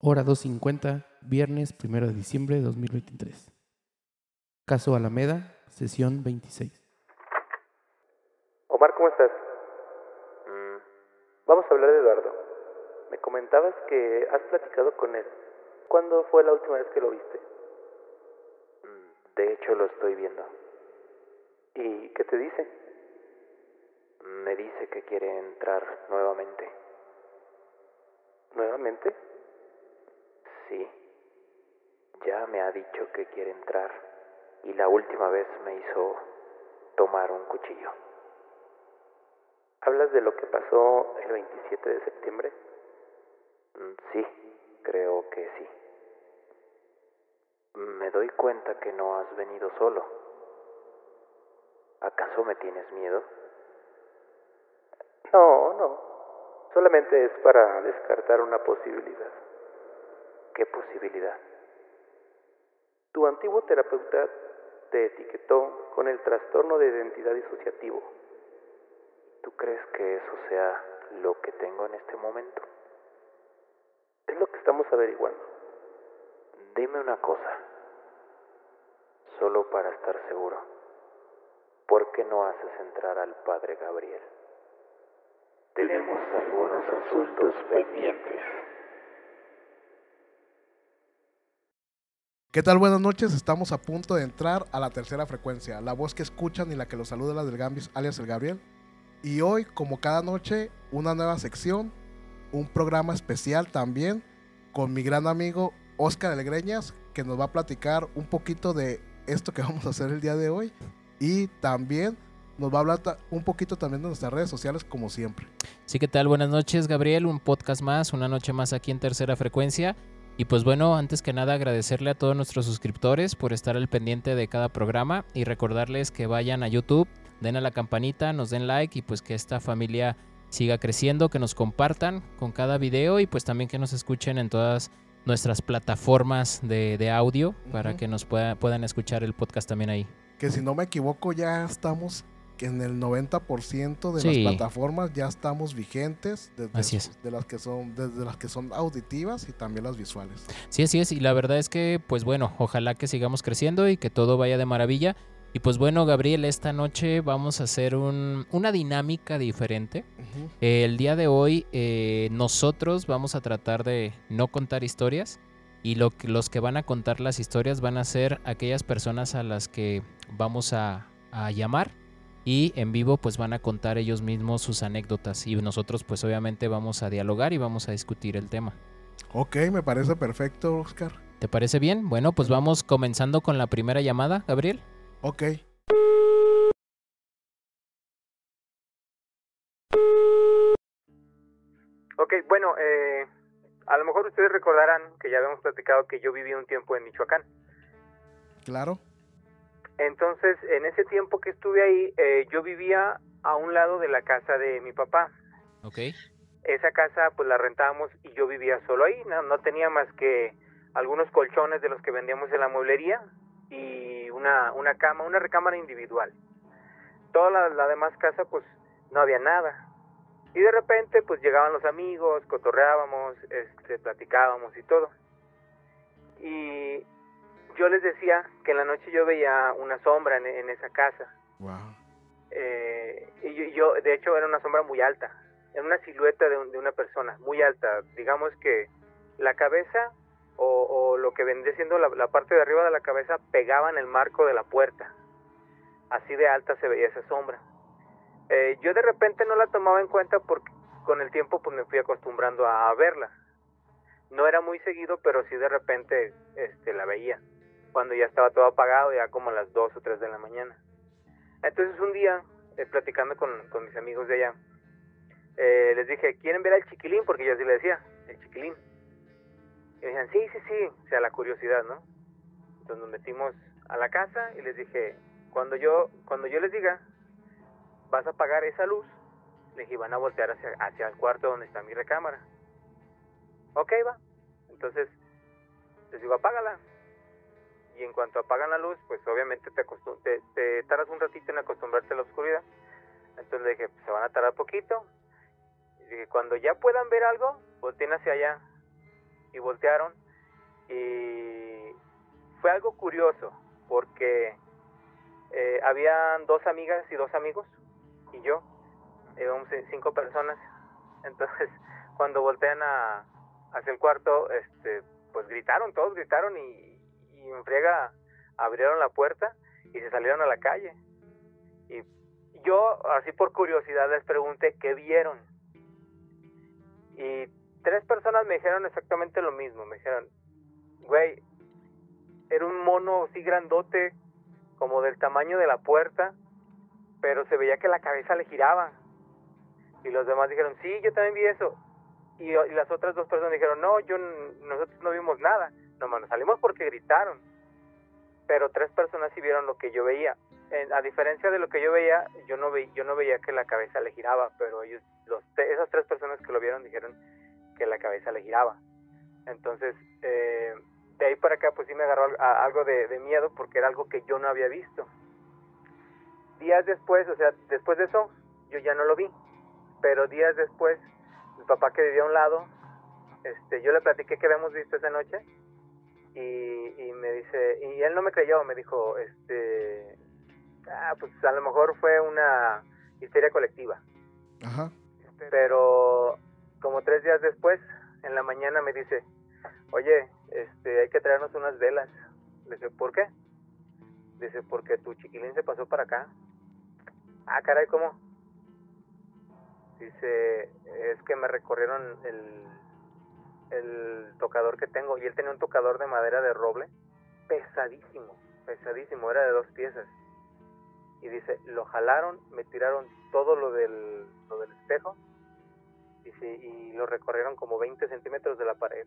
Hora 2.50, viernes 1 de diciembre de 2023. Caso Alameda, sesión 26. Omar, ¿cómo estás? Mm, vamos a hablar de Eduardo. Me comentabas que has platicado con él. ¿Cuándo fue la última vez que lo viste? Mm, de hecho, lo estoy viendo. ¿Y qué te dice? Me dice que quiere entrar nuevamente. ¿Nuevamente? Sí. Ya me ha dicho que quiere entrar y la última vez me hizo tomar un cuchillo. ¿Hablas de lo que pasó el 27 de septiembre? Mm, sí, creo que sí. Me doy cuenta que no has venido solo. ¿Acaso me tienes miedo? No, no. Solamente es para descartar una posibilidad. ¿Qué posibilidad? Tu antiguo terapeuta te etiquetó con el trastorno de identidad disociativo. ¿Tú crees que eso sea lo que tengo en este momento? Es lo que estamos averiguando. Dime una cosa, solo para estar seguro. ¿Por qué no haces entrar al padre Gabriel? Tenemos algunos asuntos pendientes. ¿Qué tal? Buenas noches, estamos a punto de entrar a la tercera frecuencia, la voz que escuchan y la que los saluda la del Gambis, alias el Gabriel. Y hoy, como cada noche, una nueva sección, un programa especial también con mi gran amigo Oscar Alegreñas, que nos va a platicar un poquito de esto que vamos a hacer el día de hoy. Y también nos va a hablar un poquito también de nuestras redes sociales, como siempre. Sí, ¿qué tal? Buenas noches, Gabriel. Un podcast más, una noche más aquí en Tercera Frecuencia. Y pues bueno, antes que nada agradecerle a todos nuestros suscriptores por estar al pendiente de cada programa y recordarles que vayan a YouTube, den a la campanita, nos den like y pues que esta familia siga creciendo, que nos compartan con cada video y pues también que nos escuchen en todas nuestras plataformas de, audio para que nos puedan escuchar el podcast también ahí. Que si no me equivoco ya estamos que en el 90% de las plataformas ya estamos vigentes desde, de las que son desde las que son auditivas y también las visuales. Sí, así es y la verdad es que pues bueno, ojalá que sigamos creciendo y que todo vaya de maravilla. Y pues bueno, Gabriel, esta noche vamos a hacer una dinámica diferente. el día de hoy eh, nosotros vamos a tratar de no contar historias y lo los que van a contar las historias van a ser aquellas personas a las que vamos a, a llamar y en vivo pues van a contar ellos mismos sus anécdotas y nosotros pues obviamente vamos a dialogar y vamos a discutir el tema. Ok, me parece perfecto, Oscar. ¿Te parece bien? Bueno, pues vamos comenzando con la primera llamada, Gabriel. Ok. Ok, bueno, eh, a lo mejor ustedes recordarán que ya habíamos platicado que yo viví un tiempo en Michoacán. Claro. Entonces, en ese tiempo que estuve ahí, eh, yo vivía a un lado de la casa de mi papá. Ok. Esa casa, pues la rentábamos y yo vivía solo ahí. No, no tenía más que algunos colchones de los que vendíamos en la mueblería y una, una cama, una recámara individual. Toda la, la demás casa, pues no había nada. Y de repente, pues llegaban los amigos, cotorreábamos, este, platicábamos y todo. Y yo les decía que en la noche yo veía una sombra en, esa casa. Eh, y yo, de hecho, era una sombra muy alta. Era una silueta de, una persona muy alta. Digamos que la cabeza o, lo que vendría siendo la, parte de arriba de la cabeza pegaba en el marco de la puerta. Así de alta se veía esa sombra. Eh, yo de repente no la tomaba en cuenta porque con el tiempo pues me fui acostumbrando a verla. No era muy seguido, pero sí de repente este, la veía cuando ya estaba todo apagado, ya como a las 2 o 3 de la mañana. Entonces un día, eh, platicando con, mis amigos de allá, eh, les dije, ¿quieren ver al chiquilín? Porque yo así le decía, el chiquilín. Y me decían, sí, sí, sí, o sea, la curiosidad, ¿no? Entonces nos metimos a la casa y les dije, cuando yo, cuando yo les diga, vas a apagar esa luz, les dije, van a voltear hacia, hacia el cuarto donde está mi recámara. Ok, va. Entonces, les digo, apágala y en cuanto apagan la luz, pues obviamente te, te, te tardas un ratito en acostumbrarte a la oscuridad. Entonces le dije, pues, se van a tardar poquito. Y dije, cuando ya puedan ver algo, volteen hacia allá. Y voltearon. Y fue algo curioso, porque eh, habían dos amigas y dos amigos, y yo, íbamos cinco personas. Entonces, cuando voltean a, hacia el cuarto, este, pues gritaron, todos gritaron y, y en friega abrieron la puerta y se salieron a la calle. Y yo, así por curiosidad, les pregunté qué vieron. Y tres personas me dijeron exactamente lo mismo. Me dijeron, güey, era un mono así grandote, como del tamaño de la puerta, pero se veía que la cabeza le giraba. Y los demás dijeron, sí, yo también vi eso. Y, las otras dos personas dijeron, no, yo nosotros no vimos nada. Nomás nos salimos porque gritaron. Pero tres personas sí vieron lo que yo veía. a diferencia de lo que yo veía, yo no, ve, yo no veía que la cabeza le giraba, pero ellos, los, esas tres personas que lo vieron dijeron que la cabeza le giraba. Entonces, eh, de ahí para acá, pues sí me agarró algo de, miedo porque era algo que yo no había visto. Días después, o sea, después de eso, yo ya no lo vi. Pero días después, mi papá que vivía a un lado, este, yo le platiqué que habíamos visto esa noche y, me dice, y él no me creyó, me dijo, este, ah, pues a lo mejor fue una histeria colectiva. Ajá. Pero como tres días después, en la mañana me dice, oye, este, hay que traernos unas velas. Le dice, ¿por qué? Dice, porque tu chiquilín se pasó para acá. Ah, caray, ¿cómo? Dice, es que me recorrieron el, el tocador que tengo y él tenía un tocador de madera de roble pesadísimo, pesadísimo, era de dos piezas. Y dice, lo jalaron, me tiraron todo lo del, lo del espejo y lo recorrieron como 20 centímetros de la pared.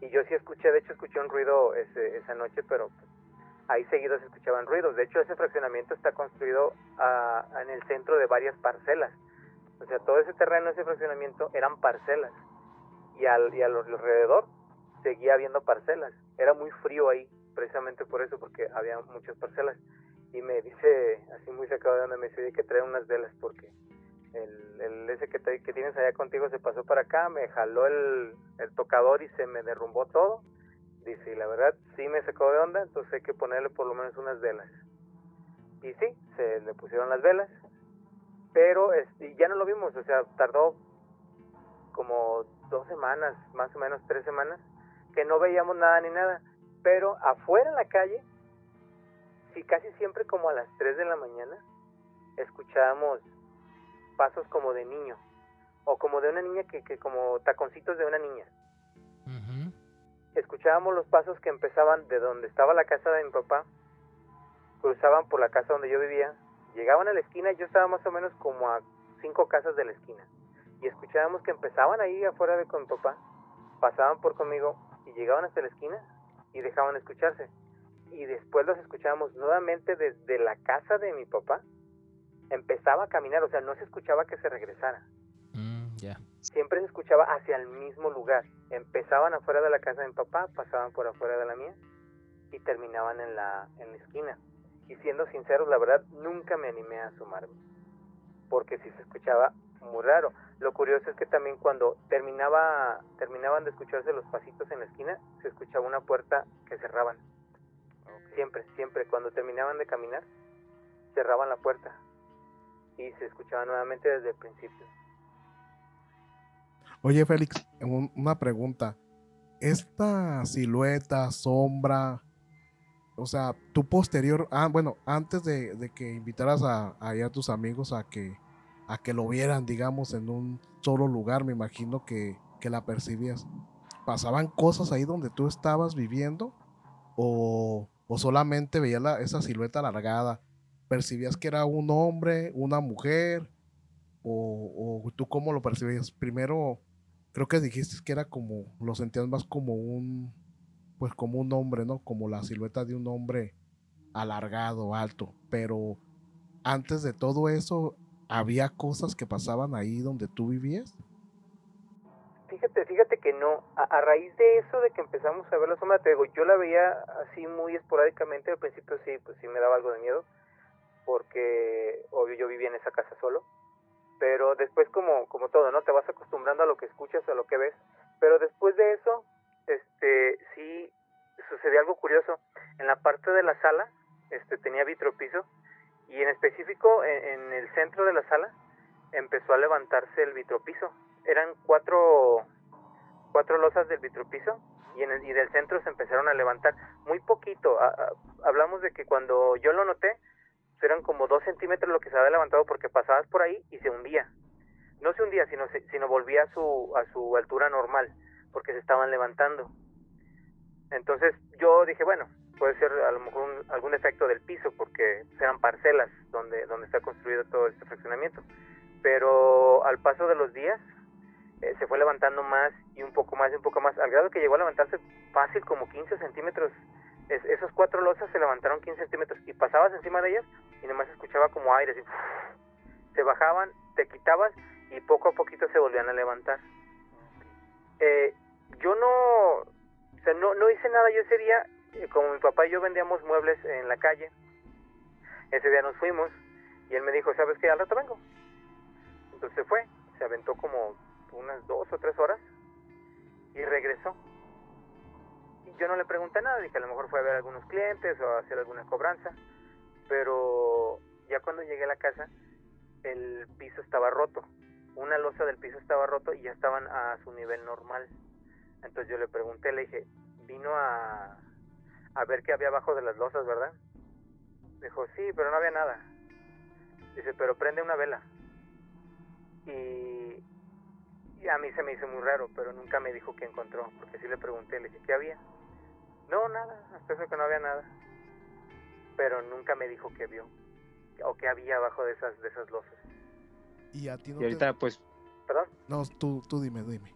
Y yo sí escuché, de hecho escuché un ruido ese, esa noche, pero ahí seguido se escuchaban ruidos. De hecho, ese fraccionamiento está construido ah, en el centro de varias parcelas. O sea, todo ese terreno, ese fraccionamiento eran parcelas. Y, al, y alrededor seguía habiendo parcelas. Era muy frío ahí, precisamente por eso, porque había muchas parcelas. Y me dice, así muy sacado de donde me dice, que traer unas velas porque el, el ese que, que tienes allá contigo se pasó para acá, me jaló el, el tocador y se me derrumbó todo. Dice, y la verdad sí me sacó de onda, entonces hay que ponerle por lo menos unas velas. Y sí, se le pusieron las velas, pero este, ya no lo vimos, o sea, tardó como dos semanas, más o menos tres semanas, que no veíamos nada ni nada. Pero afuera en la calle, sí, casi siempre como a las 3 de la mañana, escuchábamos pasos como de niño o como de una niña que, que como taconcitos de una niña. Escuchábamos los pasos que empezaban de donde estaba la casa de mi papá, cruzaban por la casa donde yo vivía, llegaban a la esquina y yo estaba más o menos como a cinco casas de la esquina. Y escuchábamos que empezaban ahí afuera de con mi papá, pasaban por conmigo y llegaban hasta la esquina y dejaban de escucharse. Y después los escuchábamos nuevamente desde la casa de mi papá empezaba a caminar, o sea, no se escuchaba que se regresara. Mm, ya. Siempre se escuchaba hacia el mismo lugar. Empezaban afuera de la casa de mi papá, pasaban por afuera de la mía y terminaban en la, en la esquina. Y siendo sinceros, la verdad, nunca me animé a asomarme. Porque si se escuchaba muy raro. Lo curioso es que también cuando terminaba, terminaban de escucharse los pasitos en la esquina, se escuchaba una puerta que cerraban. Siempre, siempre. Cuando terminaban de caminar, cerraban la puerta y se escuchaba nuevamente desde el principio. Oye, Félix, una pregunta. Esta silueta, sombra, o sea, tu posterior, ah, bueno, antes de, que invitaras a, a, tus amigos a que, a que lo vieran, digamos, en un solo lugar, me imagino que, que la percibías. ¿Pasaban cosas ahí donde tú estabas viviendo? ¿O, o solamente veías esa silueta alargada? percibías que era un hombre, una mujer, o, tú cómo lo percibías. Primero, creo que dijiste que era como, lo sentías más como un, pues como un hombre, ¿no? Como la silueta de un hombre alargado, alto. Pero antes de todo eso, ¿había cosas que pasaban ahí donde tú vivías? Fíjate, fíjate que no. A, raíz de eso, de que empezamos a ver la sombra, te digo, yo la veía así muy esporádicamente. Al principio sí, pues sí me daba algo de miedo porque obvio yo vivía en esa casa solo, pero después como, como todo, ¿no? Te vas acostumbrando a lo que escuchas, a lo que ves, pero después de eso, este, sí sucedió algo curioso. En la parte de la sala, este, tenía vitropiso, y en específico en, en el centro de la sala empezó a levantarse el vitropiso. Eran cuatro, cuatro losas del vitropiso y, en el, y del centro se empezaron a levantar muy poquito. A- hablamos de que cuando yo lo noté, eran como dos centímetros lo que se había levantado porque pasabas por ahí y se hundía. No se hundía, sino, sino volvía a su, a su altura normal porque se estaban levantando. Entonces yo dije, bueno, puede ser a lo mejor un- algún efecto del piso porque eran parcelas donde, donde está construido todo este fraccionamiento. Pero al paso de los días eh, se fue levantando más y un poco más y un poco más, al grado que llegó a levantarse fácil como 15 centímetros. Es- esos cuatro losas se levantaron 15 centímetros y pasabas encima de ellas y nomás escuchaba como aire, así, se bajaban, te quitabas y poco a poquito se volvían a levantar. Eh, yo no, o sea, no, no hice nada yo ese día, como mi papá y yo vendíamos muebles en la calle, ese día nos fuimos y él me dijo, ¿sabes qué? Al rato vengo. Entonces se fue, se aventó como unas dos o tres horas y regresó. Yo no le pregunté nada, dije a lo mejor fue a ver a algunos clientes o a hacer alguna cobranza, pero ya cuando llegué a la casa el piso estaba roto, una losa del piso estaba roto y ya estaban a su nivel normal. Entonces yo le pregunté, le dije, vino a, a ver qué había abajo de las losas, ¿verdad? Dijo, sí, pero no había nada. Dice, pero prende una vela. Y, y a mí se me hizo muy raro, pero nunca me dijo qué encontró, porque sí le pregunté, le dije, ¿qué había? No, nada, hasta eso que no había nada. Pero nunca me dijo qué vio, o qué había abajo de esas, de esas losas. Y a ti no Y ahorita, pues, ¿Perdón? No, tú, tú dime, dime.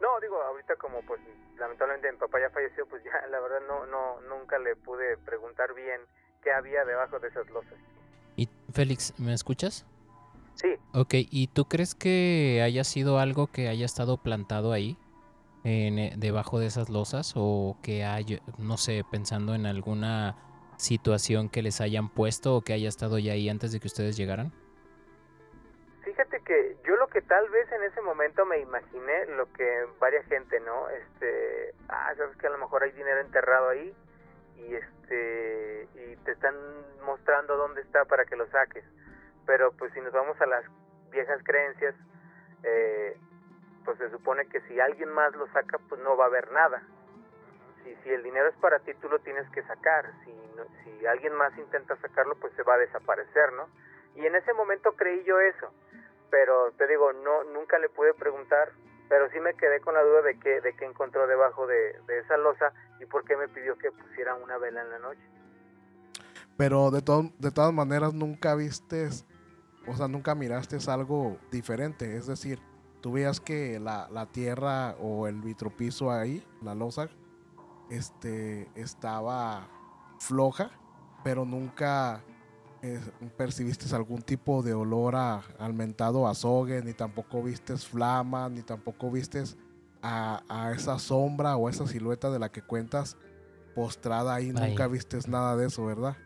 No, digo, ahorita como pues lamentablemente mi papá ya falleció, pues ya la verdad no, no, nunca le pude preguntar bien qué había debajo de esas losas. Y Félix, ¿me escuchas? Sí, Ok, ¿y tú crees que haya sido algo que haya estado plantado ahí, en, eh, debajo de esas losas, o que haya, no sé, pensando en alguna situación que les hayan puesto o que haya estado ya ahí antes de que ustedes llegaran? Que tal vez en ese momento me imaginé, lo que varia gente, ¿no? Este, ah, sabes que a lo mejor hay dinero enterrado ahí y este y te están mostrando dónde está para que lo saques. Pero pues si nos vamos a las viejas creencias, eh, pues se supone que si alguien más lo saca, pues no va a haber nada. Si, si el dinero es para ti, tú lo tienes que sacar. Si, no- si alguien más intenta sacarlo, pues se va a desaparecer, ¿no? Y en ese momento creí yo eso pero te digo, no nunca le pude preguntar, pero sí me quedé con la duda de qué de qué encontró debajo de, esa losa y por qué me pidió que pusiera una vela en la noche. Pero de, to- de todas maneras nunca vistes, o sea, nunca miraste algo diferente. Es decir, tú veías que la, la tierra o el vitropiso ahí, la losa, este, estaba floja, pero nunca eh, percibiste algún tipo de olor a, al mentado azogue, ni tampoco vistes flama, ni tampoco vistes a, a esa sombra o esa silueta de la que cuentas postrada ahí. Nunca vistes nada de eso, ¿verdad?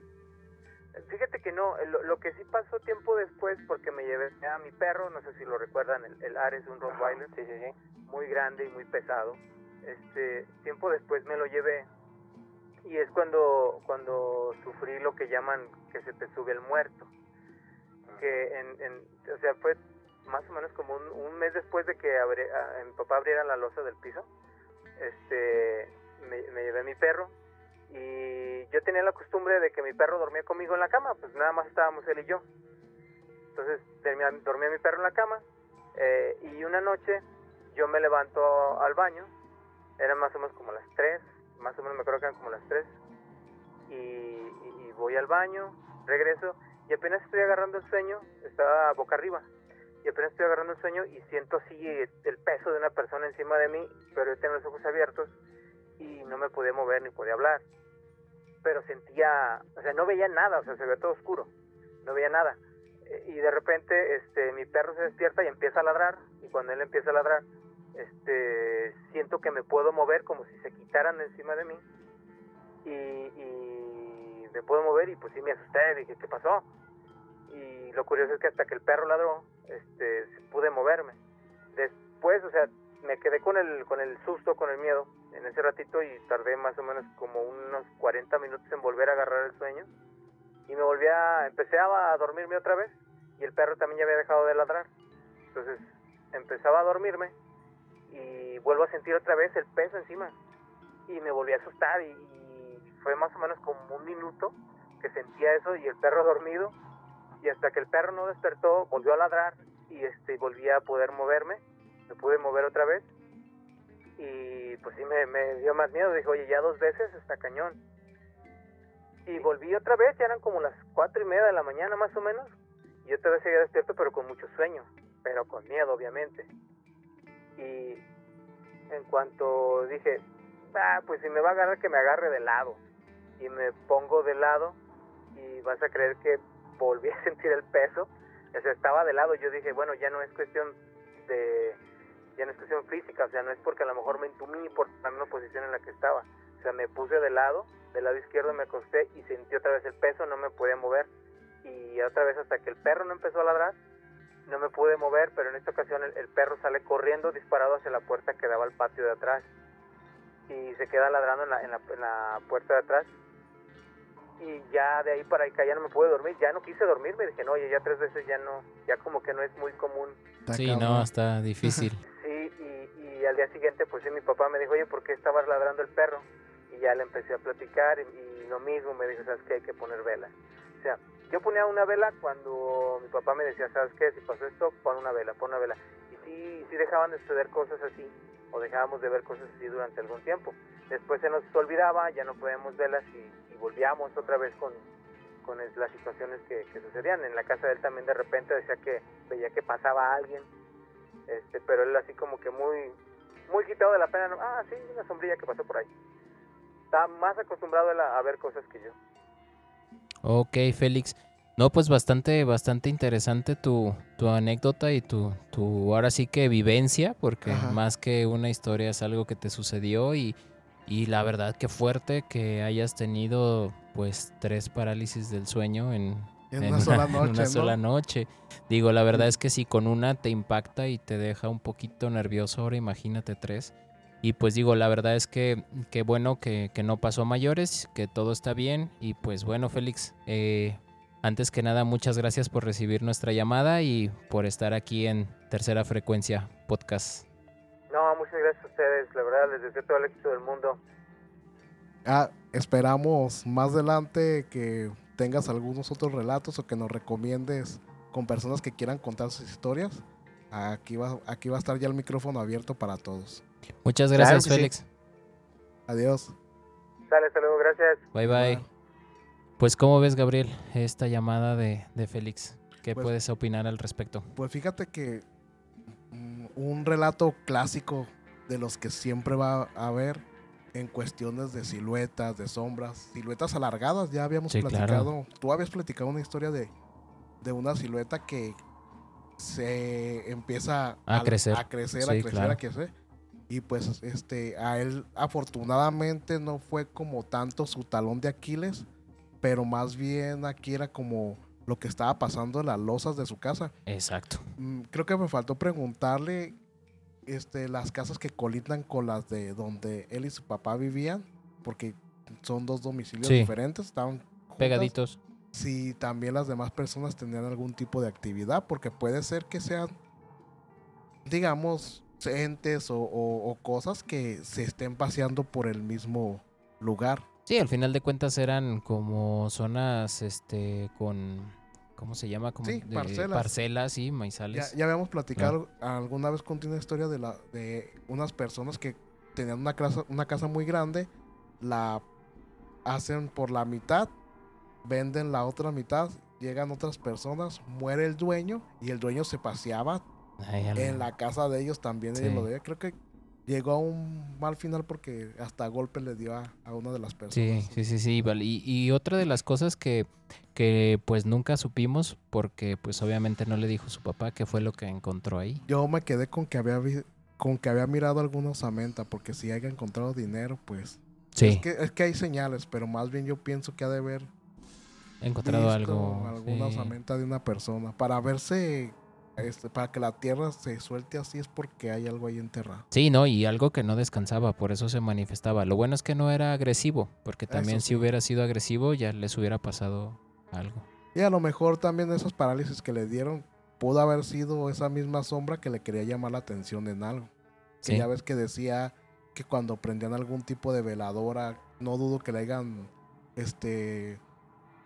Fíjate que no, lo, lo que sí pasó tiempo después, porque me llevé a mi perro, no sé si lo recuerdan, el, el Ares, un Rottweiler, sí, sí, sí, muy grande y muy pesado. Este, tiempo después me lo llevé y es cuando, cuando sufrí lo que llaman que se te sube el muerto. Que en, en, o sea, fue más o menos como un, un mes después de que abri- a- mi papá abriera la losa del piso, este, me, llevé mi perro y yo tenía la costumbre de que mi perro dormía conmigo en la cama, pues nada más estábamos él y yo. Entonces dormía, dormía mi perro en la cama eh, y una noche yo me levanto al baño, eran más o menos como las 3, más o menos me acuerdo que eran como las 3, y, y- y voy al baño, regreso y apenas estoy agarrando el sueño, estaba boca arriba, y apenas estoy agarrando el sueño y siento así el peso de una persona encima de mí, pero yo tengo los ojos abiertos y no me podía mover ni podía hablar. Pero sentía, o sea, no veía nada, o sea, se veía todo oscuro, no veía nada. Eh, Y de repente, este, mi perro se despierta y empieza a ladrar, y cuando él empieza a ladrar, este, siento que me puedo mover como si se quitaran encima de mí, y, y me puedo mover y pues sí me asusté, dije, ¿qué pasó? Y lo curioso es que hasta que el perro ladró, este, pude moverme. Después, o sea, me quedé con el, con el susto, con el miedo en ese ratito y tardé más o menos como unos 40 minutos en volver a agarrar el sueño. Y me volví a, empecé a dormirme otra vez y el perro también ya había dejado de ladrar. Entonces empezaba a dormirme y vuelvo a sentir otra vez el peso encima. Y me volví a asustar y, fue más o menos como un minuto que sentía eso y el perro dormido. Y hasta que el perro no despertó, volvió a ladrar y este volví a poder moverme. Me pude mover otra vez. Y pues sí me, me dio más miedo. Dije, oye, ya dos veces está cañón. Y volví otra vez, ya eran como las cuatro y media de la mañana más o menos. Y otra vez seguía despierto, pero con mucho sueño, pero con miedo, obviamente. Y en cuanto dije, ah, pues si me va a agarrar, que me agarre de lado. Y me pongo de lado y vas a creer que volví a sentir el peso. O sea, estaba de lado. Yo dije, bueno, ya no es cuestión de, ya no es cuestión física, o sea, no es porque a lo mejor me entumí por la misma posición en la que estaba. O sea, me puse de lado, del lado izquierdo me acosté y sentí otra vez el peso, no me podía mover. Y otra vez hasta que el perro no empezó a ladrar, no me pude mover, pero en esta ocasión el, perro sale corriendo disparado hacia la puerta que daba al patio de atrás y se queda ladrando en la, en la, puerta de atrás y ya de ahí para acá ya no me pude dormir, ya no quise dormir, me dije, no, oye, ya tres veces ya no, ya como que no es muy común. Sí, no, está difícil. sí, y, al día siguiente pues sí, mi papá me dijo, oye, ¿por qué estabas ladrando el perro? Y ya le empecé a platicar y, y lo mismo, me dijo, ¿sabes qué? Hay que poner velas. O sea, yo ponía una vela cuando mi papá me decía, ¿sabes qué? Si pasó esto, pon una vela, pon una vela. Y sí, sí dejaban de suceder cosas así, o dejábamos de ver cosas así durante algún tiempo. Después se nos olvidaba, ya no podíamos velas y, volvíamos otra vez con, con las situaciones que, sucedían. En la casa de él también de repente decía que veía que pasaba alguien, este, pero él así como que muy, muy quitado de la pena, ah, sí, una sombrilla que pasó por ahí. Está más acostumbrado a ver cosas que yo. Ok, Félix. No, pues bastante, bastante interesante tu, tu anécdota y tu, tu, ahora sí que vivencia, porque más que una historia es algo que te sucedió y, y la verdad que fuerte que hayas tenido pues tres parálisis del sueño en, una, sola noche. una sola noche. Digo, la verdad es que si con una te impacta y te deja un poquito nervioso, ahora imagínate tres. Y pues digo, la verdad es que, que bueno que, que, no pasó mayores, que todo está bien. Y pues bueno, Félix, eh, antes que nada, muchas gracias por recibir nuestra llamada y por estar aquí en Tercera Frecuencia Podcast. No, muchas gracias a ustedes, la verdad, les deseo todo el éxito del mundo. Ah, esperamos más adelante que tengas algunos otros relatos o que nos recomiendes con personas que quieran contar sus historias. Aquí va, aquí va a estar ya el micrófono abierto para todos. Muchas gracias, Félix. Adiós. Sale, hasta luego, gracias. Bye, bye. Pues, ¿cómo ves, Gabriel, esta llamada de, Félix? ¿Qué pues puedes opinar al respecto? Pues fíjate que mm, un relato clásico de los que siempre va a haber en cuestiones de siluetas, de sombras, siluetas alargadas. Ya habíamos platicado, tú habías platicado una historia de, de una silueta que se empieza a, crecer, a crecer, a crecer, a crecer. Y pues este, a él afortunadamente no fue como tanto su talón de Aquiles, pero más bien aquí era como lo que estaba pasando en las losas de su casa. Exacto. Mm, creo que me faltó preguntarle este, las casas que colindan con las de donde él y su papá vivían, porque son dos domicilios diferentes, estaban pegaditos si también las demás personas tenían algún tipo de actividad, porque puede ser que sean, digamos, entes o, cosas que se estén paseando por el mismo lugar. Sí, al final de cuentas eran como zonas este con ¿cómo se llama? Como sí, parcelas. Parcelas y maizales. Ya, habíamos platicado alguna vez con una historia de la de unas personas que tenían una casa, una casa muy grande, la hacen por la mitad venden la otra mitad, llegan otras personas, muere el dueño y el dueño se paseaba en la casa de ellos también. lo Creo que llegó a un mal final porque hasta golpe le dio a, una de las personas. Sí, sí, sí, sí. Y, y, otra de las cosas que, que pues nunca supimos porque pues obviamente no le dijo su papá qué fue lo que encontró ahí. Yo me quedé con que había con que había mirado alguna osamenta porque si haya encontrado dinero pues... Sí. Es que, es que hay señales, pero más bien yo pienso que ha de ver encontrado algo. Alguna osamenta de una persona. Para verse este, para que la tierra se suelte así es porque hay algo ahí enterrado. Sí, no, y algo que no descansaba, por eso se manifestaba. Lo bueno es que no era agresivo, porque también Eso si sí. hubiera sido agresivo ya les hubiera pasado algo. Y a lo mejor también esas parálisis que le dieron pudo haber sido esa misma sombra que le quería llamar la atención en algo. Que Sí. ya ves que decía que cuando prendían algún tipo de veladora, no dudo que le hayan, este,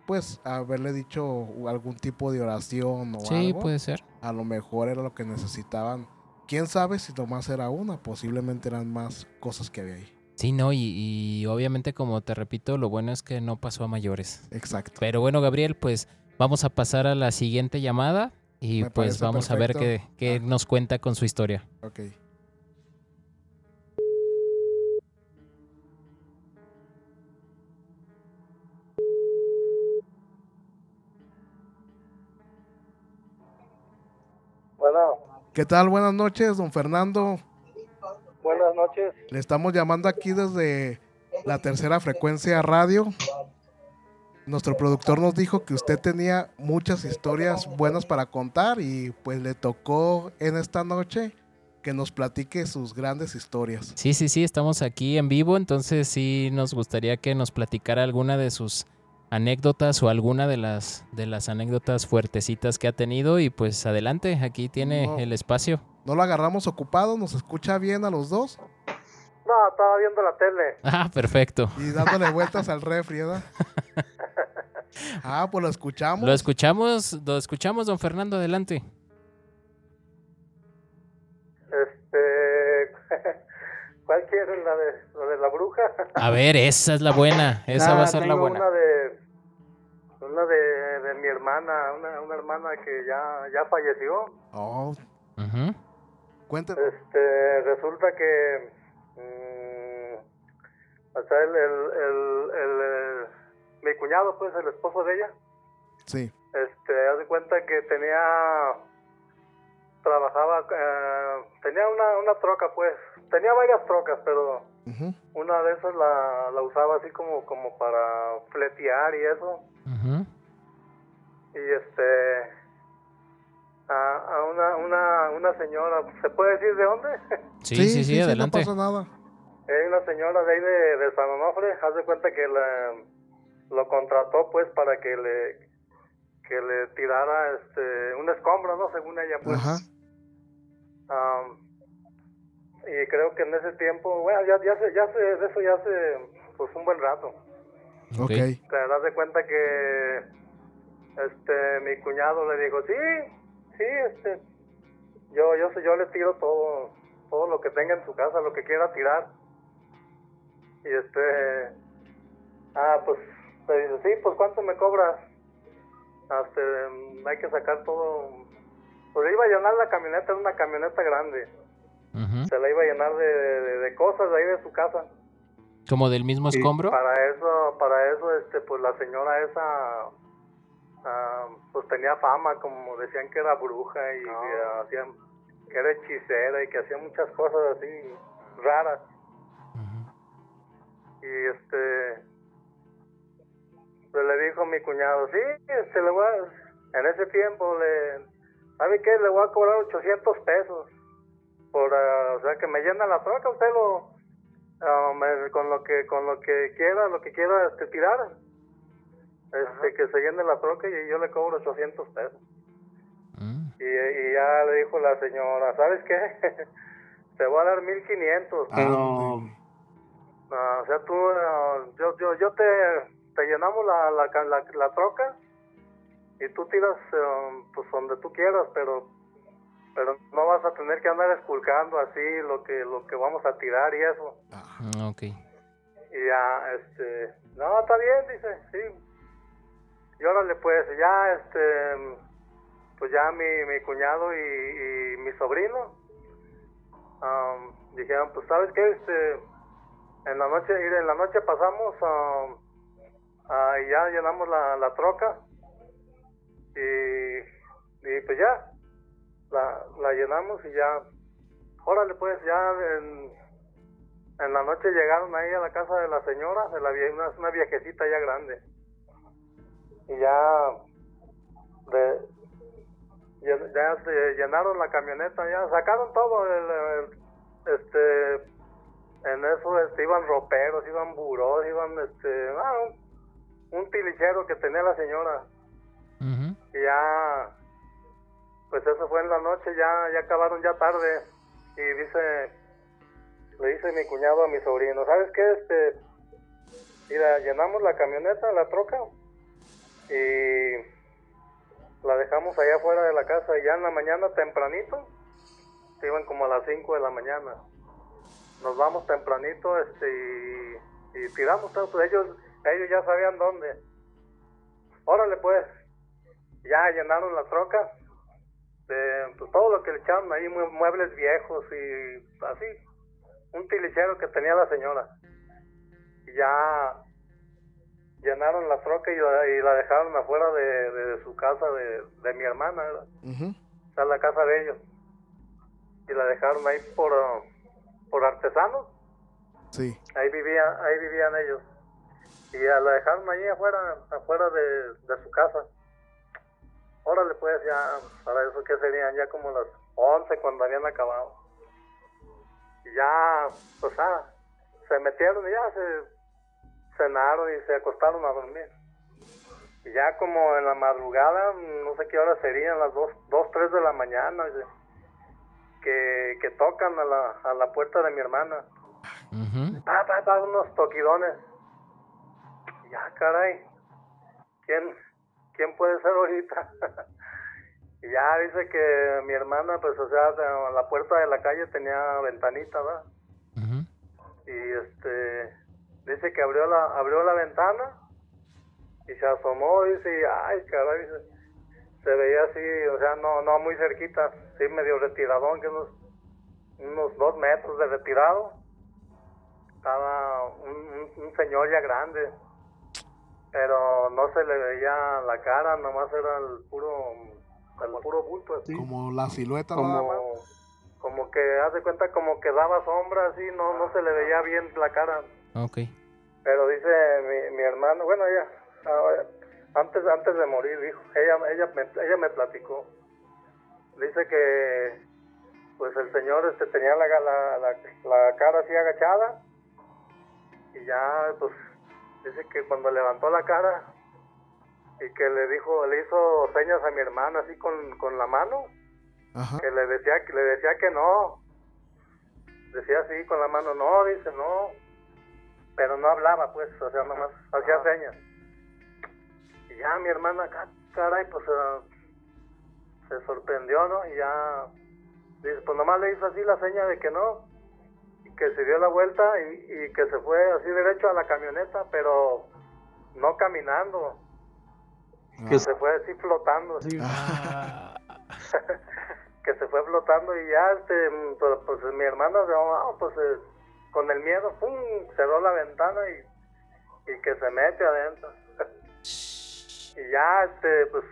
pues haberle dicho algún tipo de oración o Sí, algo. puede ser. A lo mejor era lo que necesitaban. Quién sabe si nomás era una, posiblemente eran más cosas que había ahí. Sí, no, y, y obviamente como te repito, lo bueno es que no pasó a mayores. Exacto. Pero bueno, Gabriel, pues vamos a pasar a la siguiente llamada y Me pues vamos a ver qué, qué Ah. nos cuenta con su historia. Ok. Bueno, ¿Qué tal? Buenas noches, don Fernando. buenas noches. Le estamos llamando aquí desde la tercera frecuencia radio. Nuestro productor nos dijo que usted tenía muchas historias buenas para contar y pues le tocó en esta noche que nos platique sus grandes historias. Sí, sí, sí, estamos aquí en vivo, entonces sí nos gustaría que nos platicara alguna de sus anécdotas o alguna de las de las anécdotas fuertecitas que ha tenido y pues adelante, aquí tiene No. el espacio. ¿No lo agarramos ocupado? ¿Nos escucha bien a los dos? No, estaba viendo la tele. Ah, perfecto. Y dándole vueltas al refri, ¿verdad? Ah, pues lo escuchamos. Lo escuchamos, lo escuchamos, don Fernando, adelante. Este, ¿cuál quieres? La de, la de la bruja. A ver, esa es la buena, esa va a ser la tengo buena. Una de, una de, de mi hermana, una, una hermana que ya, ya falleció. Oh, Ujú. cuéntenos. Este, resulta que, mm, o sea, el, el, el, el, eh, mi cuñado, pues, el esposo de ella, Sí. este, haz de cuenta que tenía, trabajaba, eh, tenía una, una troca, pues, tenía varias trocas, pero una de esas la, la usaba así como, como para fletear y eso, y este, a, a una, una, una señora, ¿se puede decir de dónde? Sí, sí, sí, adelante. No pasa nada. Hay una señora de ahí de, de San Onofre, haz de cuenta que la- lo contrató pues para que le que le tirara este un escombro, ¿no? Según ella pues. Ajá. Y creo que en ese tiempo, bueno, ya, ya se, ya se, de eso ya hace pues un buen rato. Ok. Te das de cuenta que este mi cuñado le dijo, sí, sí, este, yo, yo sé, yo le tiro todo, todo lo que tenga en su casa, lo que quiera tirar. Y este, ah, pues, le dice, sí, pues ¿cuánto me cobras? Este, hay que sacar todo, pues iba a llenar la camioneta, era una camioneta grande, Se la iba a llenar de, de- de cosas de ahí de su casa. Como del mismo Y escombro. Para eso, para eso, este, pues la señora esa, ah, pues tenía fama, como decían que era bruja y que hacían, que era hechicera y que hacía muchas cosas así raras. Y este, pues le dijo mi cuñado, sí, este, le voy a, en ese tiempo le, ¿sabe qué? Le voy a cobrar 800 pesos por, ah, o sea, que me llena la troca, usted lo, ah, me- con lo que, con lo que quiera, lo que quiera, este, tirar, este, que se llene la troca y yo le cobro 800 pesos. Mm. Y, y ya le dijo la señora, ¿sabes qué? Te voy a dar 1500, pero... Ande. Ah, o sea, tú, ah, yo, yo, yo te, te llenamos la, la, la, la troca y tú tiras eh, pues donde tú quieras, pero pero no vas a tener que andar esculcando así lo que lo que vamos a tirar y eso. Ah, Mm, Ok. Y ya, este, no, está bien, dice, sí. Y órale, pues, ya, este, pues ya mi, mi cuñado y, y mi sobrino am, dijeron, pues, ¿sabes qué? Este, en la noche, en la noche pasamos am, ah, y ya llenamos la, la troca y, y pues ya, la, la llenamos y ya, órale, pues, ya en, en la noche llegaron ahí a la casa de la señora, de la vie- una, una viejecita ya grande. Y ya, de, ya, se llenaron la camioneta, ya sacaron todo, el, el- este, en eso este, iban roperos, iban burós, iban, este, ah, un, un tilichero que tenía la señora, y ya, pues eso fue en la noche, ya, ya acabaron ya tarde, y dice, le dice mi cuñado a mi sobrino, ¿sabes qué? Este, mira, llenamos la camioneta, la troca, y la dejamos allá afuera de la casa, y ya en la mañana tempranito, se iban como a las 5 de la mañana, nos vamos tempranito, este, y, tiramos todo, pues ellos, ellos ya sabían dónde, órale pues, ya llenaron la troca, de pues, todo lo que le echaron ahí, mue- muebles viejos y así, un tilichero que tenía la señora. Y ya llenaron la troca y la, y la dejaron afuera de, de su casa de, de mi hermana, ¿verdad? O sea, la casa de ellos. Y la dejaron ahí por, por artesanos, Sí. ahí vivían, ahí vivían ellos. Y ya la dejaron ahí afuera, afuera de, de su casa. Órale pues ya, para eso que serían ya como las 11 cuando habían acabado. Y ya, pues ah, se metieron y ya se cenaron y se acostaron a dormir. Y ya como en la madrugada, no sé qué hora serían, las 2, dos 3 de la mañana, que, que tocan a la, a la puerta de mi hermana. Pa, pa, unos toquidones. Ya, caray. ¿Quién, quién puede ser ahorita? y ya dice que mi hermana, pues, o sea, la puerta de la calle tenía ventanita, ¿verdad? Y este, dice que abrió la, abrió la ventana y se asomó, dice, ay, caray, dice, se veía así, o sea, no, no muy cerquita, sí, medio retiradón, que unos, unos dos metros de retirado estaba un, un- un señor ya grande, pero no se le veía la cara, nomás era el puro, el puro bulto así, Como la silueta nada más. como, como que, haz de cuenta, como que daba sombra así, no, no se le veía bien la cara, Ok. pero dice mi, mi hermano, bueno, ella, antes, antes de morir, dijo, ella, ella, me, ella me platicó, dice que, pues el señor este tenía la, la, la, la cara así agachada, y ya, pues, dice que cuando levantó la cara, y que le dijo, le hizo señas a mi hermana así con, con la mano, Ajá. que le decía que le decía que no. Decía así con la mano no dice no. Pero no hablaba pues o sea nomás hacía señas. Y ya mi hermana caray pues ah, se sorprendió no y ya dice pues nomás le hizo así la seña de que no que se dio la vuelta y, y que se fue así derecho a la camioneta pero no caminando. Ah. se fue así flotando. Así Ah, que se fue flotando y ya este mm, pues, pues, mi hermana ah, pues eh, con el miedo pum cerró la ventana y, y que se mete adentro y ya este pues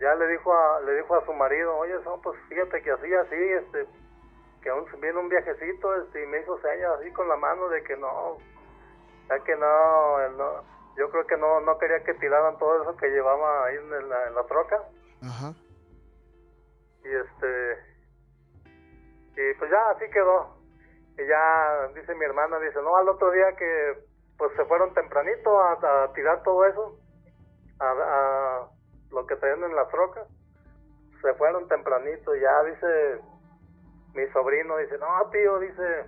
ya le dijo a le dijo a su marido oye son pues fíjate que así así este que un, viene un viajecito este y me hizo señas así con la mano de que no ya que no, no yo creo que no no quería que tiraran todo eso que llevaba ahí en la, en la troca. Ajá. y este y pues ya así quedó. Y ya dice mi hermana dice no al otro día que pues se fueron tempranito a, a tirar todo eso a, a lo que traían en la troca se fueron tempranito ya dice mi sobrino dice no tío dice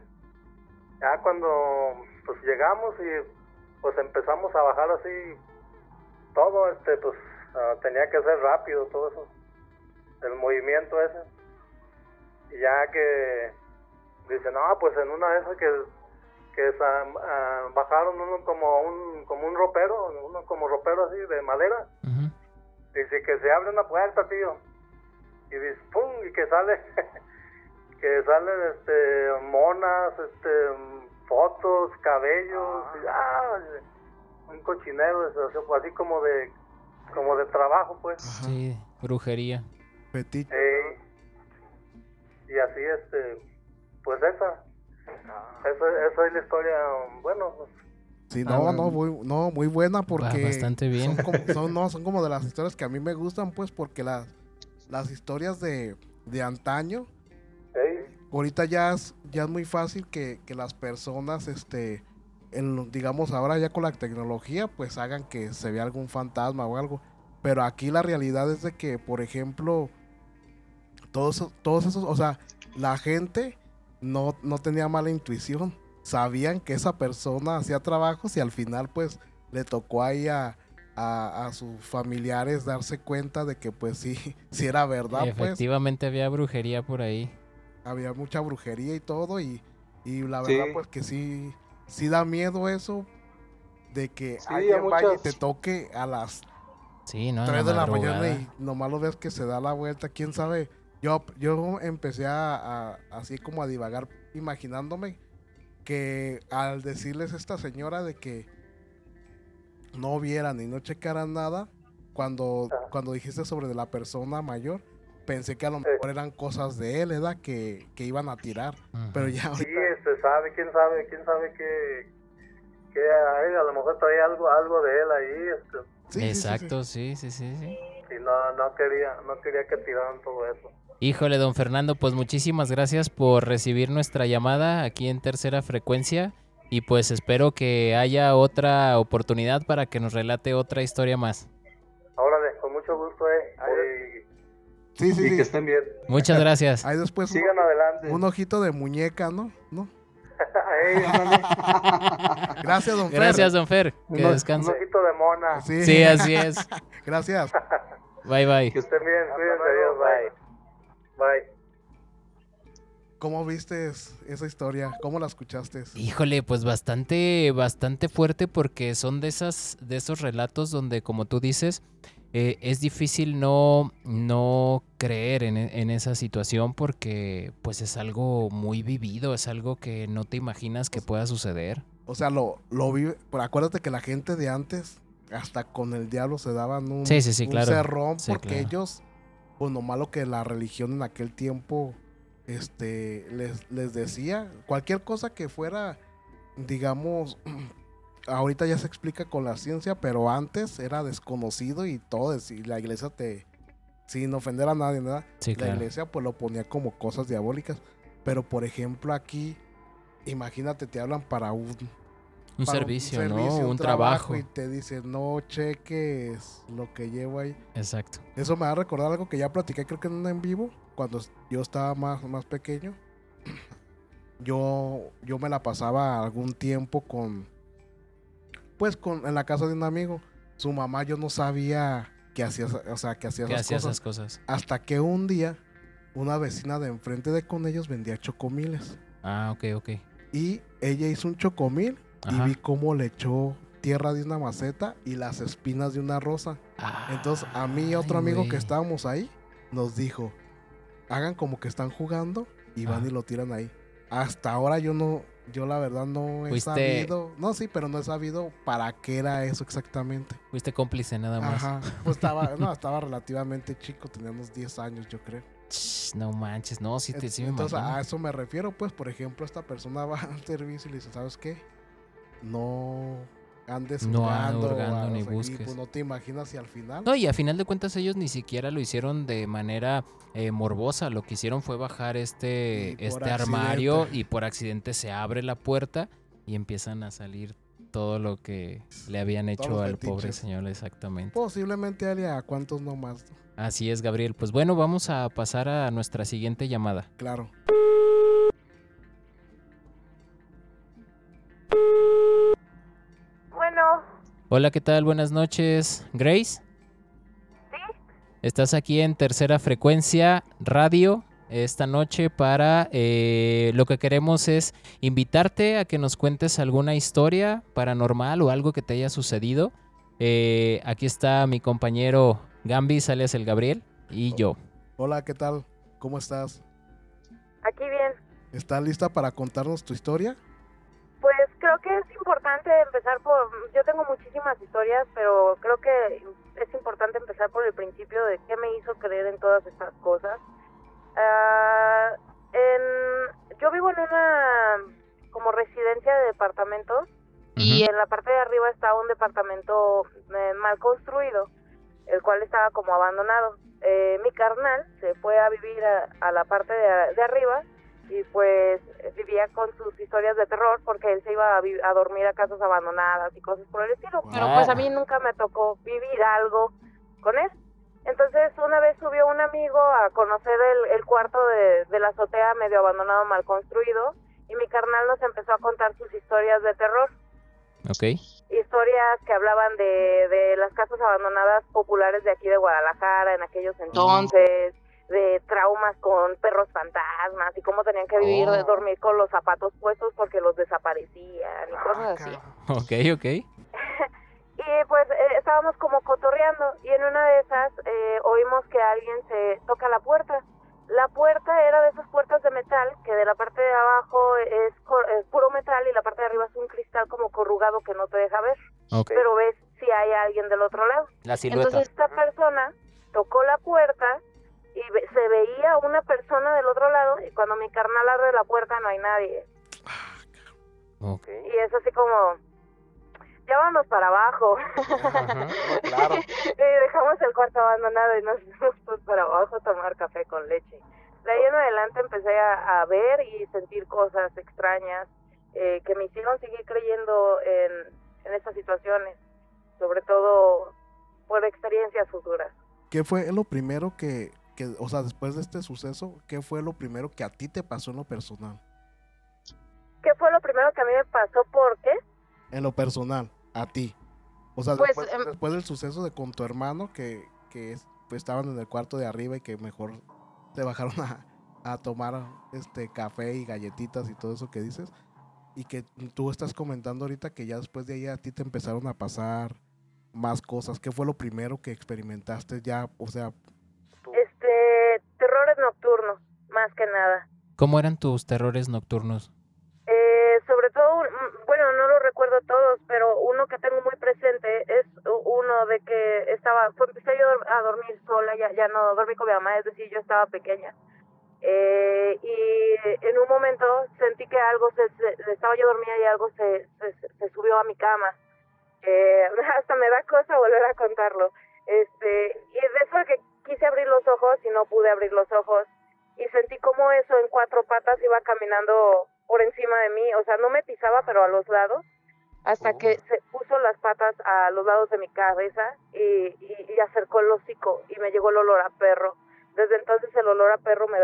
ya cuando pues llegamos y pues empezamos a bajar así todo este pues ah, tenía que ser rápido todo eso el movimiento ese. Y ya que dice, no, pues en una de esas que, que ah, bajaron uno como un, como un ropero, uno como ropero así de madera, dice que se abre una puerta, tío. Y dice, pum, y que sale, que salen este monas, este fotos, cabellos, y, ah, un cochinero, así como de como de trabajo pues. Ajá. Sí, brujería. Fetiche. Eh, y así, este, pues esa, esa, esa es la historia, bueno, pues, Sí, no, Ah, no, muy, no, muy buena porque bastante bien. Son como, son, no, son como de las historias que a mí me gustan, pues, porque las las historias de, de antaño, ahorita ya es, ya es muy fácil que, que las personas, este, digamos ahora ya con la tecnología, pues hagan que se vea algún fantasma o algo. Pero aquí la realidad es de que, por ejemplo, todos, todos esos, o sea, la gente no, no tenía mala intuición. Sabían que esa persona hacía trabajos y al final pues le tocó ahí a, a, a sus familiares darse cuenta de que pues sí, sí era verdad, pues Efectivamente había brujería por ahí. Había mucha brujería y todo y, y la Sí. verdad pues que sí, sí da miedo eso de que Sí, alguien vaya y muchas- te toque a las Sí, ¿no? En 3 de la mañana y nomás lo ves que se da la vuelta, quién sabe. Yo, yo empecé a, a- así como a divagar imaginándome que al decirles a esta señora de que no vieran y no checaran nada, cuando, Ah. cuando dijiste sobre de la persona mayor, pensé que a lo Sí. mejor eran cosas de él, ¿verdad? Que, que iban a tirar. Pero ya Sí, este, sabe, quién sabe, quién sabe que, que a lo mejor traía algo, algo de él ahí, este, sí, sí, sí, sí. Exacto, sí, sí, sí, sí. y no, no quería, no quería que tiraran todo eso. Híjole, don Fernando, pues muchísimas gracias por recibir nuestra llamada aquí en tercera frecuencia y pues espero que haya otra oportunidad para que nos relate otra historia más. Órale, con mucho gusto, eh. Ahí, Sí, sí, y sí. que estén bien. Muchas gracias. Ahí después un, Sigan adelante. un ojito de muñeca, ¿no? ¿No? Ey, Gracias, don Fer. Gracias, don Fer. Que un descanse. ojito de mona. Sí, Sí, así es. Gracias. Bye, bye. Que estén bien, cuídense, adiós, bye. Bye. ¿Cómo viste esa historia? ¿Cómo la escuchaste? Híjole, pues bastante, bastante fuerte porque son de esas, de esos relatos donde, como tú dices, eh, es difícil no, no creer en, en esa situación porque, pues, es algo muy vivido, es algo que no te imaginas que pueda suceder. O sea, lo, lo vi. Pero acuérdate que la gente de antes, hasta con el diablo se daban un, Sí, sí, sí, un claro. cerrón porque claro. ellos, pues lo malo que la religión en aquel tiempo este, les, les decía, cualquier cosa que fuera, digamos, ahorita ya se explica con la ciencia, pero antes era desconocido y todo, y la iglesia te, sin ofender a nadie. Sí, la iglesia pues lo ponía como cosas diabólicas. Pero por ejemplo aquí, imagínate, te hablan para un, Un para servicio, ¿no? Un, trabajo. Y te dicen, no cheques lo que llevo ahí. Exacto. Eso me va a recordar algo que ya platiqué, creo que en un en vivo, cuando yo estaba más, más pequeño. Yo, yo me la pasaba algún tiempo con, pues con, en la casa de un amigo. Su mamá yo no sabía que hacía, o sea, que hacía ¿Qué esas hacía cosas. esas cosas? Hasta que un día una vecina de enfrente de con ellos vendía chocomiles. Ah, ok, ok. Y ella hizo un chocomil Ajá. y vi cómo le echó tierra de una maceta y las espinas de una rosa. Entonces a mí y otro Ay, amigo que estábamos ahí nos dijo, hagan como que están jugando y van y lo tiran ahí. Hasta ahora yo no, yo la verdad no he Fuiste- sabido, no sí, pero no he sabido para qué era eso exactamente. Fuiste cómplice nada más. Ajá, pues estaba, no, estaba relativamente chico, tenía unos 10 años yo creo. Ch, No manches, no, sí, te, sí me Entonces imagino. a eso me refiero, pues, por ejemplo, esta persona va al servicio y le dice, ¿sabes qué? No andes No hurgando, hurgando ni sea, y, busques. pues, no te imaginas si al final... No, y a final de cuentas ellos ni siquiera lo hicieron de manera eh, morbosa. Lo que hicieron fue bajar este, Y este armario accidente. y por accidente se abre la puerta y empiezan a salir todo lo que le habían hecho al pobre señor, exactamente. Posiblemente Ale, a cuántos no más, ¿no? Así es, Gabriel. Pues bueno, vamos a pasar a nuestra siguiente llamada. claro. Hola, ¿qué tal? Buenas noches. Grace. Sí. Estás aquí en Tercera Frecuencia Radio esta noche para eh, lo que queremos es invitarte a que nos cuentes alguna historia paranormal o algo que te haya sucedido. Eh, aquí está mi compañero Gambis, alias el Gabriel, y yo. Hola, ¿qué tal? ¿Cómo estás? aquí bien. ¿Estás lista para contarnos tu historia? Pues creo que es importante empezar por... Yo tengo muchísimas historias, pero creo que es importante empezar por el principio de qué me hizo creer en todas estas cosas. En, yo vivo en una como residencia de departamentos y en la parte de arriba está un departamento eh, mal construido, el cual estaba como abandonado. eh, mi carnal se fue a vivir a, a la parte de, de arriba y pues vivía con sus historias de terror porque él se iba a, vi- a dormir a casas abandonadas y cosas por el estilo. Pero pues a mí nunca me tocó vivir algo con él. Entonces una vez subió un amigo a conocer el, el cuarto de, de la azotea medio abandonado, mal construido, y mi carnal nos empezó a contar sus historias de terror Ok. historias que hablaban de, de las casas abandonadas populares de aquí de Guadalajara en aquellos entonces, de traumas con perros fantasmas y cómo tenían que vivir, Oh. de dormir con los zapatos puestos porque los desaparecían y cosas así. Ok, ok. Y pues eh, estábamos como cotorreando y en una de esas eh, oímos que alguien se toca la puerta. La puerta era de esas puertas de metal que de la parte de abajo es, puro metal y la parte de arriba es un cristal como corrugado que no te deja ver, pero ves si hay alguien del otro lado. La silueta. Entonces esta persona tocó la puerta y ve- se veía una persona del otro lado y cuando mi carnal abre la puerta no hay nadie. Ok. Y es así como, ya vámonos para abajo. claro. y dejamos el cuarto abandonado y nos fuimos pues para abajo a tomar café con leche. De ahí en adelante empecé a, a ver y sentir cosas extrañas eh, que me hicieron seguir creyendo en, en estas situaciones, sobre todo por experiencias futuras. ¿Qué fue lo primero que, que, o sea, después de este suceso, qué fue lo primero que a ti te pasó en lo personal? ¿Qué fue lo primero que a mí me pasó? ¿Por qué? En lo personal, a ti. O sea, Pues, después, em- después del suceso de con tu hermano, que, que es- pues, estaban en el cuarto de arriba y que mejor te bajaron a, a tomar este café y galletitas y todo eso que dices. Y que tú estás comentando ahorita que ya después de ahí a ti te empezaron a pasar más cosas. ¿Qué fue lo primero que experimentaste ya? O sea, nocturnos, más que nada. ¿Cómo eran tus terrores nocturnos? Eh, sobre todo, bueno, no lo recuerdo todos, pero uno que tengo muy presente es uno de que estaba, fue, empecé yo a dormir sola, ya, ya no dormí con mi mamá, es decir, yo estaba pequeña. Eh, y en un momento sentí que algo se, se- estaba yo dormida y algo se, se, se subió a mi cama. Eh, hasta me da cosa volver a contarlo. Este, y de eso de que quise abrir los ojos y no pude abrir los ojos y sentí como eso en cuatro patas iba caminando por encima de mí, o sea, no me pisaba, pero a los lados, hasta que se puso las patas a los lados de mi cabeza y, y, y acercó el hocico y me llegó el olor a perro. Desde entonces el olor a perro me,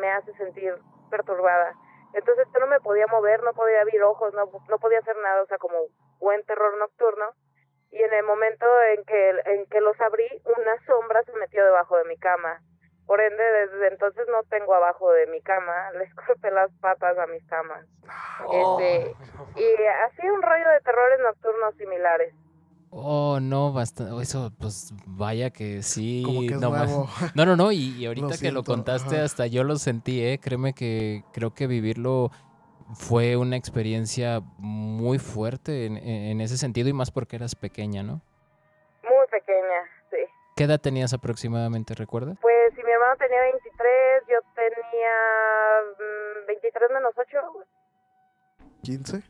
me hace sentir perturbada. Entonces yo no me podía mover, no podía abrir ojos, no, no podía hacer nada, o sea, como buen terror nocturno. Y en el momento en que, en que los abrí, una sombra se metió debajo de mi cama. Por ende, desde entonces no tengo abajo de mi cama, les corté las patas a mis camas. Este, y así un rollo de terrores nocturnos similares. Oh, no, bastante. Eso, pues vaya que sí. como que es no, nuevo. no, no, no. Y, y ahorita que lo contaste, ajá. hasta yo lo sentí, ¿eh? Créeme que creo que vivirlo fue una experiencia muy fuerte en, en ese sentido y más porque eras pequeña, ¿no? Muy pequeña, sí. ¿Qué edad tenías aproximadamente, recuerdas? Pues si mi hermano tenía 23, yo tenía mm, 23 menos 8, 15.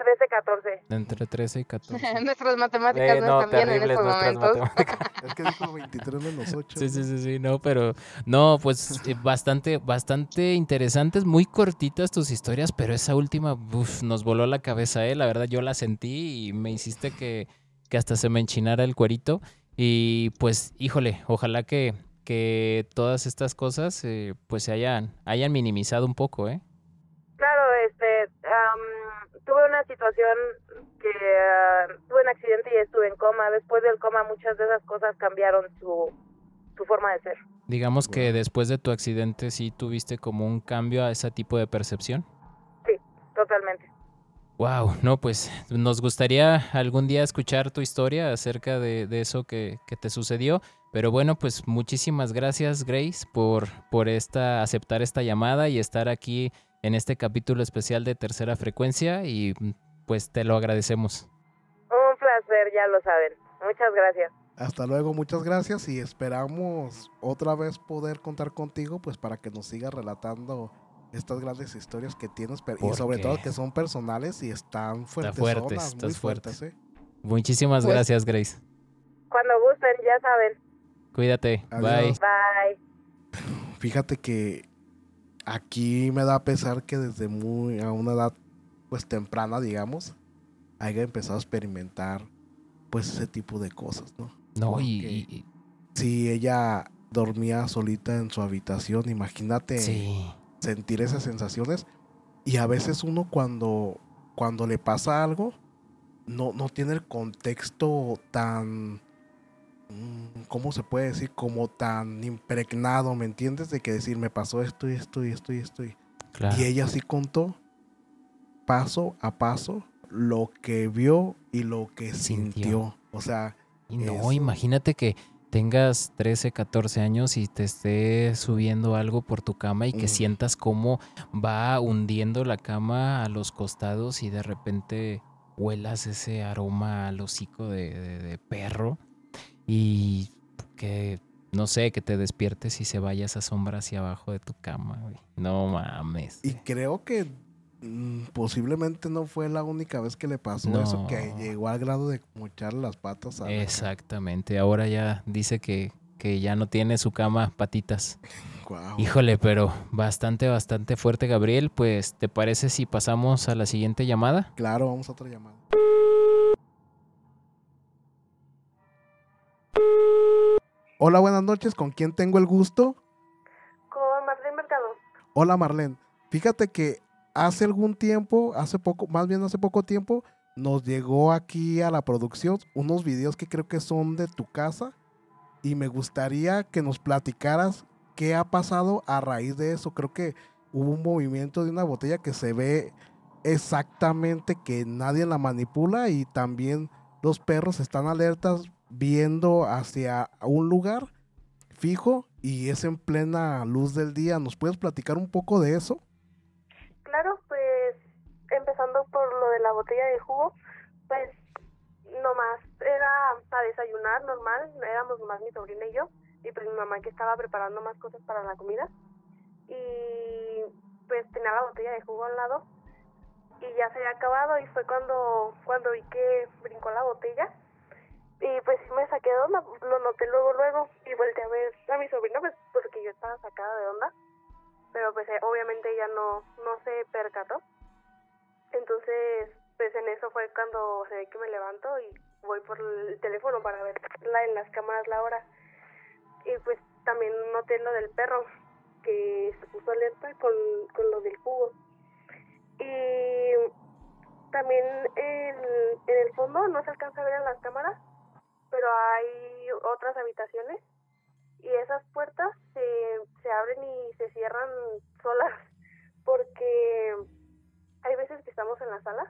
13, 14. Entre 13 y 14. Nuestras matemáticas Eh, no, no, están bien en terribles estos nuestras momentos. matemáticas. Es que dijo 23 menos 8. Sí, sí, sí, sí, no, pero no, pues eh, bastante, bastante interesantes, muy cortitas tus historias, pero esa última uf, nos voló la cabeza, eh, la verdad yo la sentí y me hiciste que, que hasta se me enchinara el cuerito y pues, híjole, ojalá que, que todas estas cosas eh, pues se hayan, hayan minimizado un poco, ¿eh? Claro, este, tuve una situación que ah, tuve un accidente y estuve en coma. Después del coma muchas de esas cosas cambiaron su, su forma de ser. Digamos que después de tu accidente sí tuviste como un cambio a ese tipo de percepción. Totalmente. Wow, no, pues nos gustaría algún día escuchar tu historia acerca de, de eso que, que te sucedió. Pero bueno, pues muchísimas gracias, Grace, por, por esta, aceptar esta llamada y estar aquí en este capítulo especial de Tercera Frecuencia. Y pues te lo agradecemos. Un placer, ya lo saben. Muchas gracias. Hasta luego, muchas gracias y esperamos otra vez poder contar contigo pues para que nos sigas relatando estas grandes historias que tienes pero- y sobre todo que son personales y están fuertes, fuertes, muy estás fuerte. fuertes, ¿eh? Muchísimas Pues- gracias, Grace. Cuando gusten, ya saben. Cuídate. Adiós. Bye. Bye. Fíjate que aquí me da pesar que desde muy a una edad pues temprana, digamos, haya empezado a experimentar pues ese tipo de cosas, ¿no? No, y, y- si ella dormía solita en su habitación, imagínate sí. Sentir esas sensaciones y a veces uno cuando cuando le pasa algo no, no tiene el contexto tan mm, ¿cómo se puede decir? como tan impregnado, ¿me entiendes? De que decir me pasó esto y esto y esto y esto y, Claro. y ella sí contó paso a paso lo que vio y lo que Sintió. sintió. O sea, Y no, Eso. imagínate que tengas 13, 14 años y te esté subiendo algo por tu cama y que Mm. sientas cómo va hundiendo la cama a los costados y de repente huelas ese aroma al hocico de, de- de perro y que, no sé, que te despiertes y se vaya esa sombra hacia abajo de tu cama, güey. No mames. Y creo que mm, posiblemente no fue la única vez que le pasó eso, que llegó al grado de mocharle las patas a la- Exactamente, ahora ya dice que, que ya no tiene su cama patitas. Guau. Híjole, pero bastante, bastante fuerte, Gabriel. Pues, ¿te parece si pasamos a la siguiente llamada? Claro, vamos a otra llamada. Hola, buenas noches. ¿Con quién tengo el gusto? Con Martín Mercado. Hola, Marlene. Fíjate que hace algún tiempo, hace poco, más bien hace poco tiempo, nos llegó aquí a la producción unos videos que creo que son de tu casa y me gustaría que nos platicaras qué ha pasado a raíz de eso. Creo que hubo un movimiento de una botella que se ve exactamente que nadie la manipula y también los perros están alertas viendo hacia un lugar fijo y es en plena luz del día. ¿Nos puedes platicar un poco de eso? Claro, pues empezando por lo de la botella de jugo, pues nomás era para desayunar normal, éramos nomás mi sobrina y yo, y pues mi mamá que estaba preparando más cosas para la comida, y pues tenía la botella de jugo al lado, y ya se había acabado, y fue cuando, cuando vi que brincó la botella, y pues sí me saqué de onda, lo noté luego, luego, y volteé a ver a mi sobrina, pues porque yo estaba sacada de onda, pero pues eh, obviamente ella no, no se percató. Entonces, pues en eso fue cuando se ve que me levanto y voy por el teléfono para ver la, en las cámaras la hora. Y pues también noté lo del perro, que se puso alerta con, con lo del jugo. Y también en, en el fondo no se alcanza a ver en las cámaras, pero hay otras habitaciones y esas puertas se, se abren y se cierran solas porque hay veces que estamos en la sala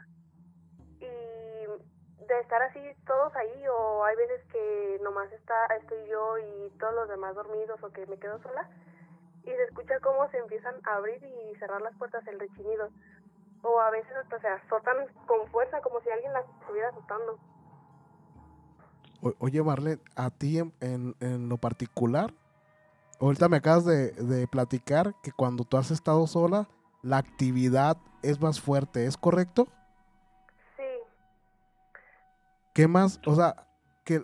y de estar así todos ahí o hay veces que nomás está estoy yo y todos los demás dormidos o que me quedo sola y se escucha cómo se empiezan a abrir y cerrar las puertas el rechinido o a veces hasta se azotan con fuerza como si alguien las estuviera azotando O- oye, Marlene, a ti en, en- en lo particular, ahorita me acabas de, de platicar que cuando tú has estado sola, la actividad es más fuerte, ¿es correcto? sí ¿Qué más? O sea, que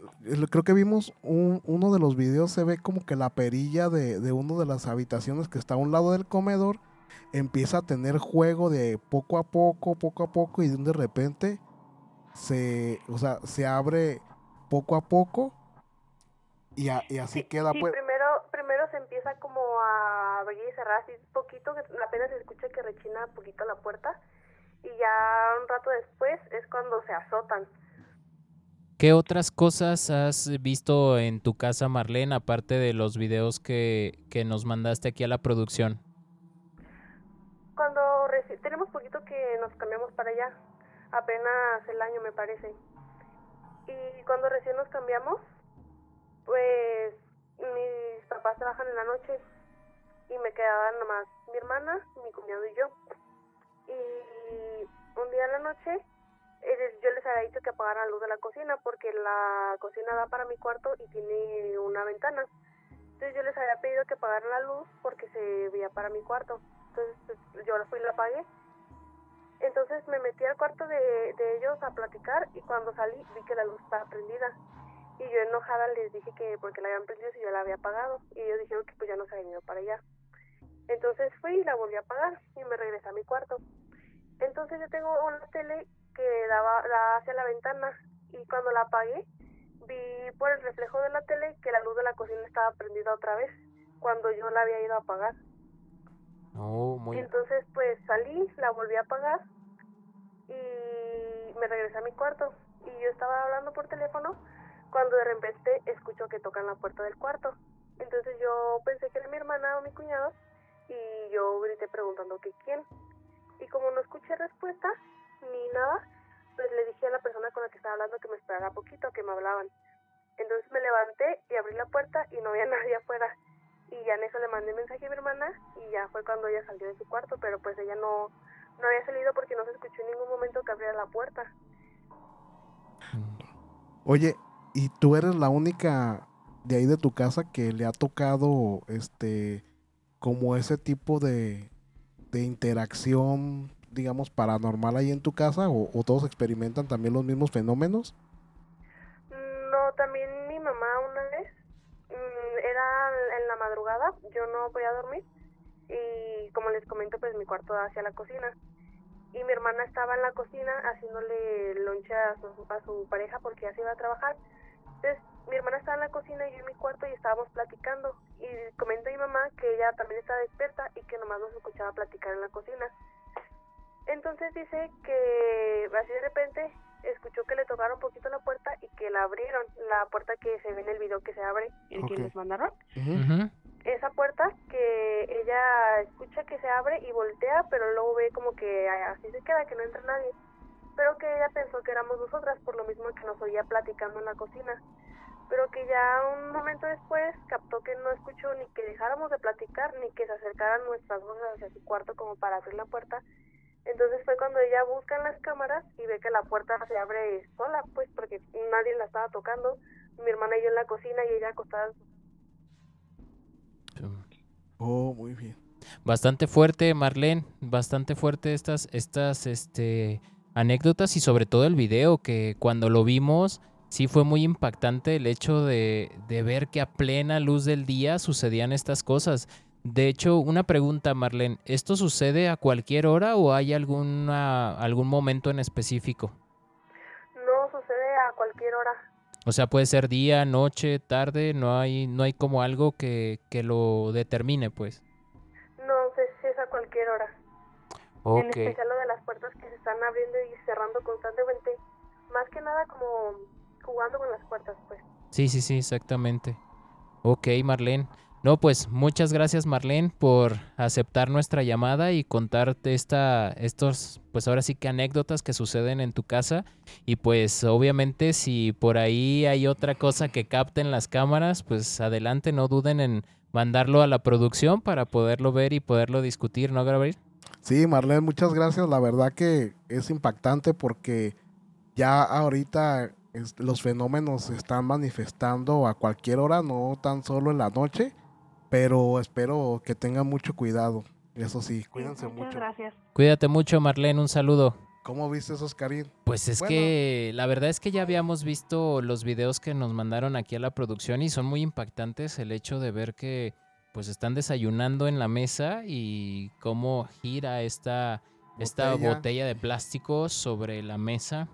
creo que vimos un- uno de los videos, se ve como que la perilla de, de una de las habitaciones que está a un lado del comedor empieza a tener juego de poco a poco, poco a poco, y de repente se, o sea, se abre poco a poco y, a- y así Sí, queda sí, pues. primero, primero se empieza como a abrir y cerrar así poquito, que apenas se escucha que rechina poquito la puerta y ya un rato después es cuando se azotan. ¿Qué otras cosas has visto en tu casa, Marlene, aparte de los videos que, que nos mandaste aquí a la producción? Cuando reci- tenemos poquito que nos cambiamos para allá, apenas el año me parece. Y cuando recién nos cambiamos, pues mis papás trabajan en la noche y me quedaban nomás mi hermana, mi cuñado y yo. Y un día en la noche eh, yo les había dicho que apagaran la luz de la cocina porque la cocina da para mi cuarto y tiene una ventana. Entonces yo les había pedido que apagaran la luz porque se veía para mi cuarto. Entonces yo fui y la apagué. Entonces me metí al cuarto de, de ellos a platicar y cuando salí vi que la luz estaba prendida. Y yo enojada les dije que porque la habían prendido si yo la había pagado. Y ellos dijeron que pues ya no se habían ido para allá. Entonces fui y la volví a pagar y me regresé a mi cuarto. Entonces yo tengo una tele que daba, da hacia la ventana y cuando la apagué vi por el reflejo de la tele que la luz de la cocina estaba prendida otra vez cuando yo la había ido a apagar. Oh, Entonces pues salí, la volví a apagar y me regresé a mi cuarto y yo estaba hablando por teléfono cuando de repente escucho que tocan la puerta del cuarto. Entonces yo pensé que era mi hermana o mi cuñado y yo grité preguntando que quién. Y como no escuché respuesta ni nada, pues le dije a la persona con la que estaba hablando que me esperara poquito, que me hablaban. Entonces me levanté y abrí la puerta y no había nadie afuera. Y ya en eso le mandé mensaje a mi hermana y ya fue cuando ella salió de su cuarto, pero pues ella no, no había salido porque no se escuchó en ningún momento que abriera la puerta. Oye, ¿y tú eres la única de ahí de tu casa que le ha tocado este como ese tipo de, de interacción, digamos, paranormal ahí en tu casa? ¿O, o todos experimentan también los mismos fenómenos? No, también mi mamá una vez, mm, era en la madrugada, yo no podía dormir y como les comento, pues mi cuarto da hacia la cocina. Y mi hermana estaba en la cocina haciéndole lonche a su, a su pareja porque ya se iba a trabajar. Entonces, mi hermana estaba en la cocina y yo en mi cuarto y estábamos platicando. Y comenta mi mamá que ella también estaba despierta y que nomás nos escuchaba platicar en la cocina. Entonces dice que así de repente escuchó que le tocaron un poquito la puerta y que la abrieron, la puerta que se ve en el video que se abre, el que les mandaron. Esa puerta que ella escucha que se abre y voltea, pero luego ve como que así se queda, que no entra nadie. Pero que ella pensó que éramos nosotras, por lo mismo que nos oía platicando en la cocina. Pero que ya un momento después captó que no escuchó ni que dejáramos de platicar, ni que se acercaran nuestras voces hacia su cuarto como para abrir la puerta. Entonces fue cuando ella busca en las cámaras y ve que la puerta se abre sola, pues porque nadie la estaba tocando. Mi hermana y yo en la cocina y ella acostada Oh, muy bien. Bastante fuerte, Marlene, bastante fuerte estas, estas este, anécdotas y sobre todo el video que cuando lo vimos sí fue muy impactante el hecho de, de ver que a plena luz del día sucedían estas cosas. De hecho, una pregunta, Marlene, ¿esto sucede a cualquier hora o hay alguna, algún momento en específico? No sucede a cualquier hora. O sea, puede ser día, noche, tarde, no hay, no hay como algo que, que lo determine, pues. No si es a cualquier hora. En especial lo de las puertas que se están abriendo y cerrando constantemente. Más que nada como jugando con las puertas, pues. Sí, sí, sí, exactamente. Ok, Marlene. No, pues muchas gracias, Marlene, por aceptar nuestra llamada y contarte esta, estos, pues ahora sí que anécdotas que suceden en tu casa. Y pues obviamente si por ahí hay otra cosa que capten las cámaras, pues adelante, no duden en mandarlo a la producción para poderlo ver y poderlo discutir, ¿no, Gabriel? Sí, Marlene, muchas gracias. La verdad que es impactante porque ya ahorita los fenómenos se están manifestando a cualquier hora, no tan solo en la noche, pero espero que tengan mucho cuidado. Eso sí, cuídense Muchas mucho. gracias. Cuídate mucho, Marlene, un saludo. ¿Cómo viste esos, Karim? Pues es Bueno. que la verdad es que ya habíamos visto los videos que nos mandaron aquí a la producción y son muy impactantes el hecho de ver que pues están desayunando en la mesa y cómo gira esta esta botella de plástico sobre la mesa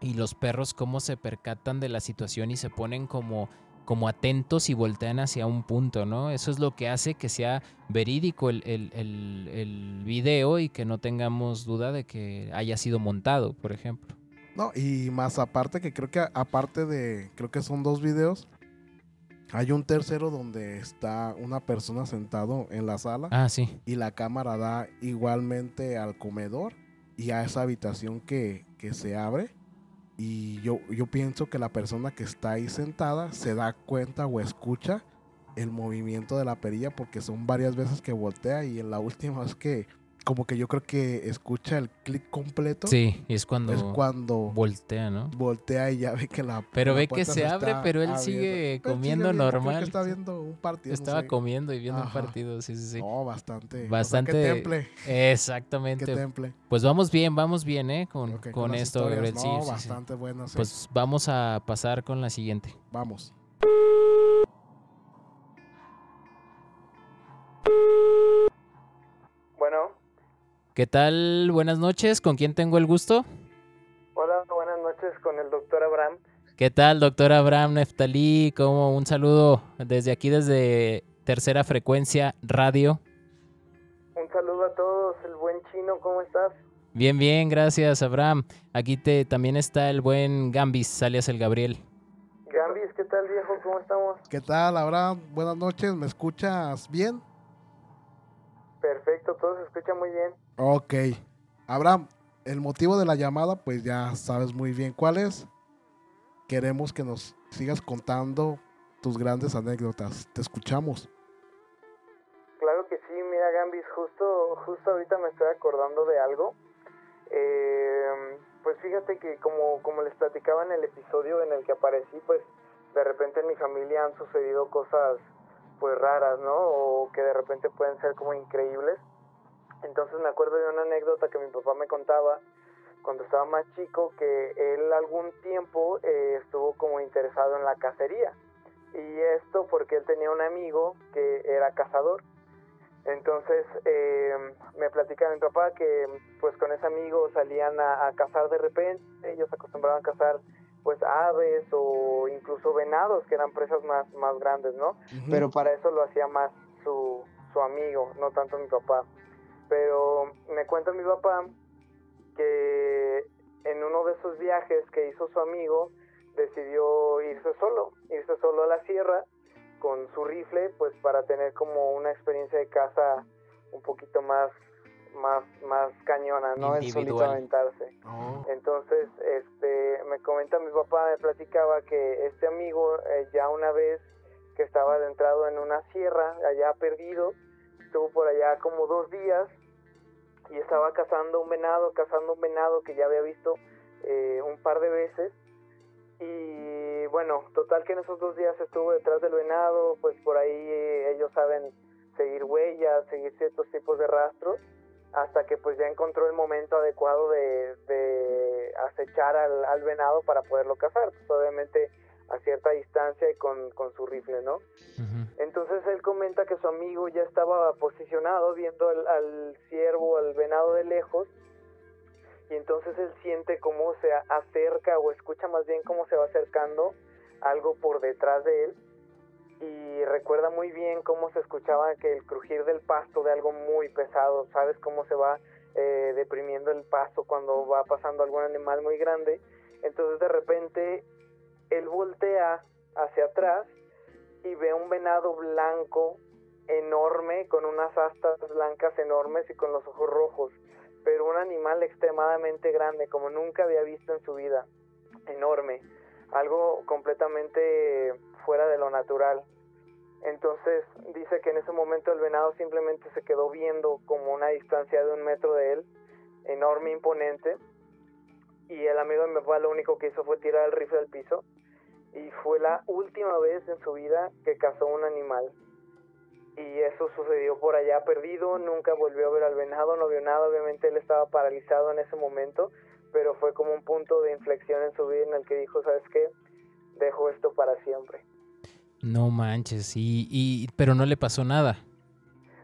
y los perros cómo se percatan de la situación y se ponen como como atentos y voltean hacia un punto, ¿no? Eso es lo que hace que sea verídico el, el, el, el video y que no tengamos duda de que haya sido montado, por ejemplo. No, y más aparte que creo que aparte de, creo que son dos videos, hay un tercero donde está una persona sentado en la sala Ah, sí. y la cámara da igualmente al comedor y a esa habitación que, que se abre. Y yo, yo pienso que la persona que está ahí sentada se da cuenta o escucha el movimiento de la perilla porque son varias veces que voltea y en la última vez que, como que yo creo que escucha el clic completo. Sí, y es cuando, Es cuando voltea, ¿no? voltea y ya ve que la Pero la ve que se abre, pero él sigue Pero comiendo viendo, creo que normal. está viendo un partido. no Estaba sé. comiendo y viendo Ajá. un partido, sí, sí, sí. No, bastante. Bastante- O sea, qué temple. Qué Exactamente. temple. Pues vamos bien, vamos bien, ¿eh? Con, con esto, Gabriel. Sí, no, sí, sí. bastante buenas. sí. Pues vamos a pasar con la siguiente. Vamos. ¿Qué tal? Buenas noches. ¿Con quién tengo el gusto? hola, buenas noches con el doctor Abraham. ¿Qué tal, doctor Abraham Neftalí? Como un saludo desde aquí, desde Tercera Frecuencia Radio. Un saludo a todos, el buen chino, ¿cómo estás? Bien, bien, gracias, Abraham. Aquí te, también está el buen Gambis, alias el Gabriel. Gambis, ¿qué tal viejo? ¿Cómo estamos? ¿Qué tal, Abraham? Buenas noches. ¿Me escuchas bien? Perfecto, todo se escucha muy bien. Ok. Abraham, el motivo de la llamada, pues ya sabes muy bien cuál es. Queremos que nos sigas contando tus grandes anécdotas. Te escuchamos. Claro que sí, mira Gambis, justo, justo ahorita me estoy acordando de algo. Eh, pues fíjate que como, como les platicaba en el episodio en el que aparecí, pues de repente en mi familia han sucedido cosas pues raras, ¿no? O que de repente pueden ser como increíbles. Entonces me acuerdo de una anécdota que mi papá me contaba cuando estaba más chico, que él algún tiempo eh, estuvo como interesado en la cacería. Y esto porque él tenía un amigo que era cazador. Entonces eh, me platica mi papá que pues con ese amigo salían a, a cazar de repente, ellos acostumbraban a cazar pues aves o incluso venados que eran presas más, más grandes, ¿no? Pero para eso lo hacía más su, su amigo, no tanto mi papá. Pero me cuenta mi papá que en uno de esos viajes que hizo su amigo decidió irse solo, irse solo a la sierra con su rifle, pues para tener como una experiencia de caza un poquito más más más cañona, ¿no? El solito aventarse. Oh, Entonces, este, me comenta mi papá, me platicaba que este amigo eh, ya una vez que estaba adentrado en una sierra, allá perdido, estuvo por allá como dos días y estaba cazando un venado, cazando un venado que ya había visto eh, un par de veces. Y bueno, total que en esos dos días estuvo detrás del venado, pues por ahí eh, ellos saben seguir huellas, seguir ciertos tipos de rastros hasta que pues ya encontró el momento adecuado de, de acechar al, al venado para poderlo cazar, pues obviamente a cierta distancia y con, con su rifle, ¿no? Entonces él comenta que su amigo ya estaba posicionado viendo al, al ciervo, al venado de lejos, y entonces él siente cómo se acerca o escucha más bien cómo se va acercando algo por detrás de él y recuerda muy bien cómo se escuchaba que el crujir del pasto de algo muy pesado, sabes cómo se va eh, deprimiendo el pasto cuando va pasando algún animal muy grande, entonces de repente él voltea hacia atrás y ve un venado blanco enorme con unas astas blancas enormes y con los ojos rojos, pero un animal extremadamente grande como nunca había visto en su vida, enorme, algo completamente fuera de lo natural. Entonces dice que en ese momento el venado simplemente se quedó viendo como una distancia de un metro de él, enorme, imponente, y el amigo de mi papá lo único que hizo fue tirar el rifle al piso y fue la última vez en su vida que cazó un animal. Y eso sucedió por allá perdido, nunca volvió a ver al venado, no vio nada, obviamente él estaba paralizado en ese momento, pero fue como un punto de inflexión en su vida en el que dijo, ¿sabes qué? Dejo esto para siempre. No manches, y, y, pero no le pasó nada.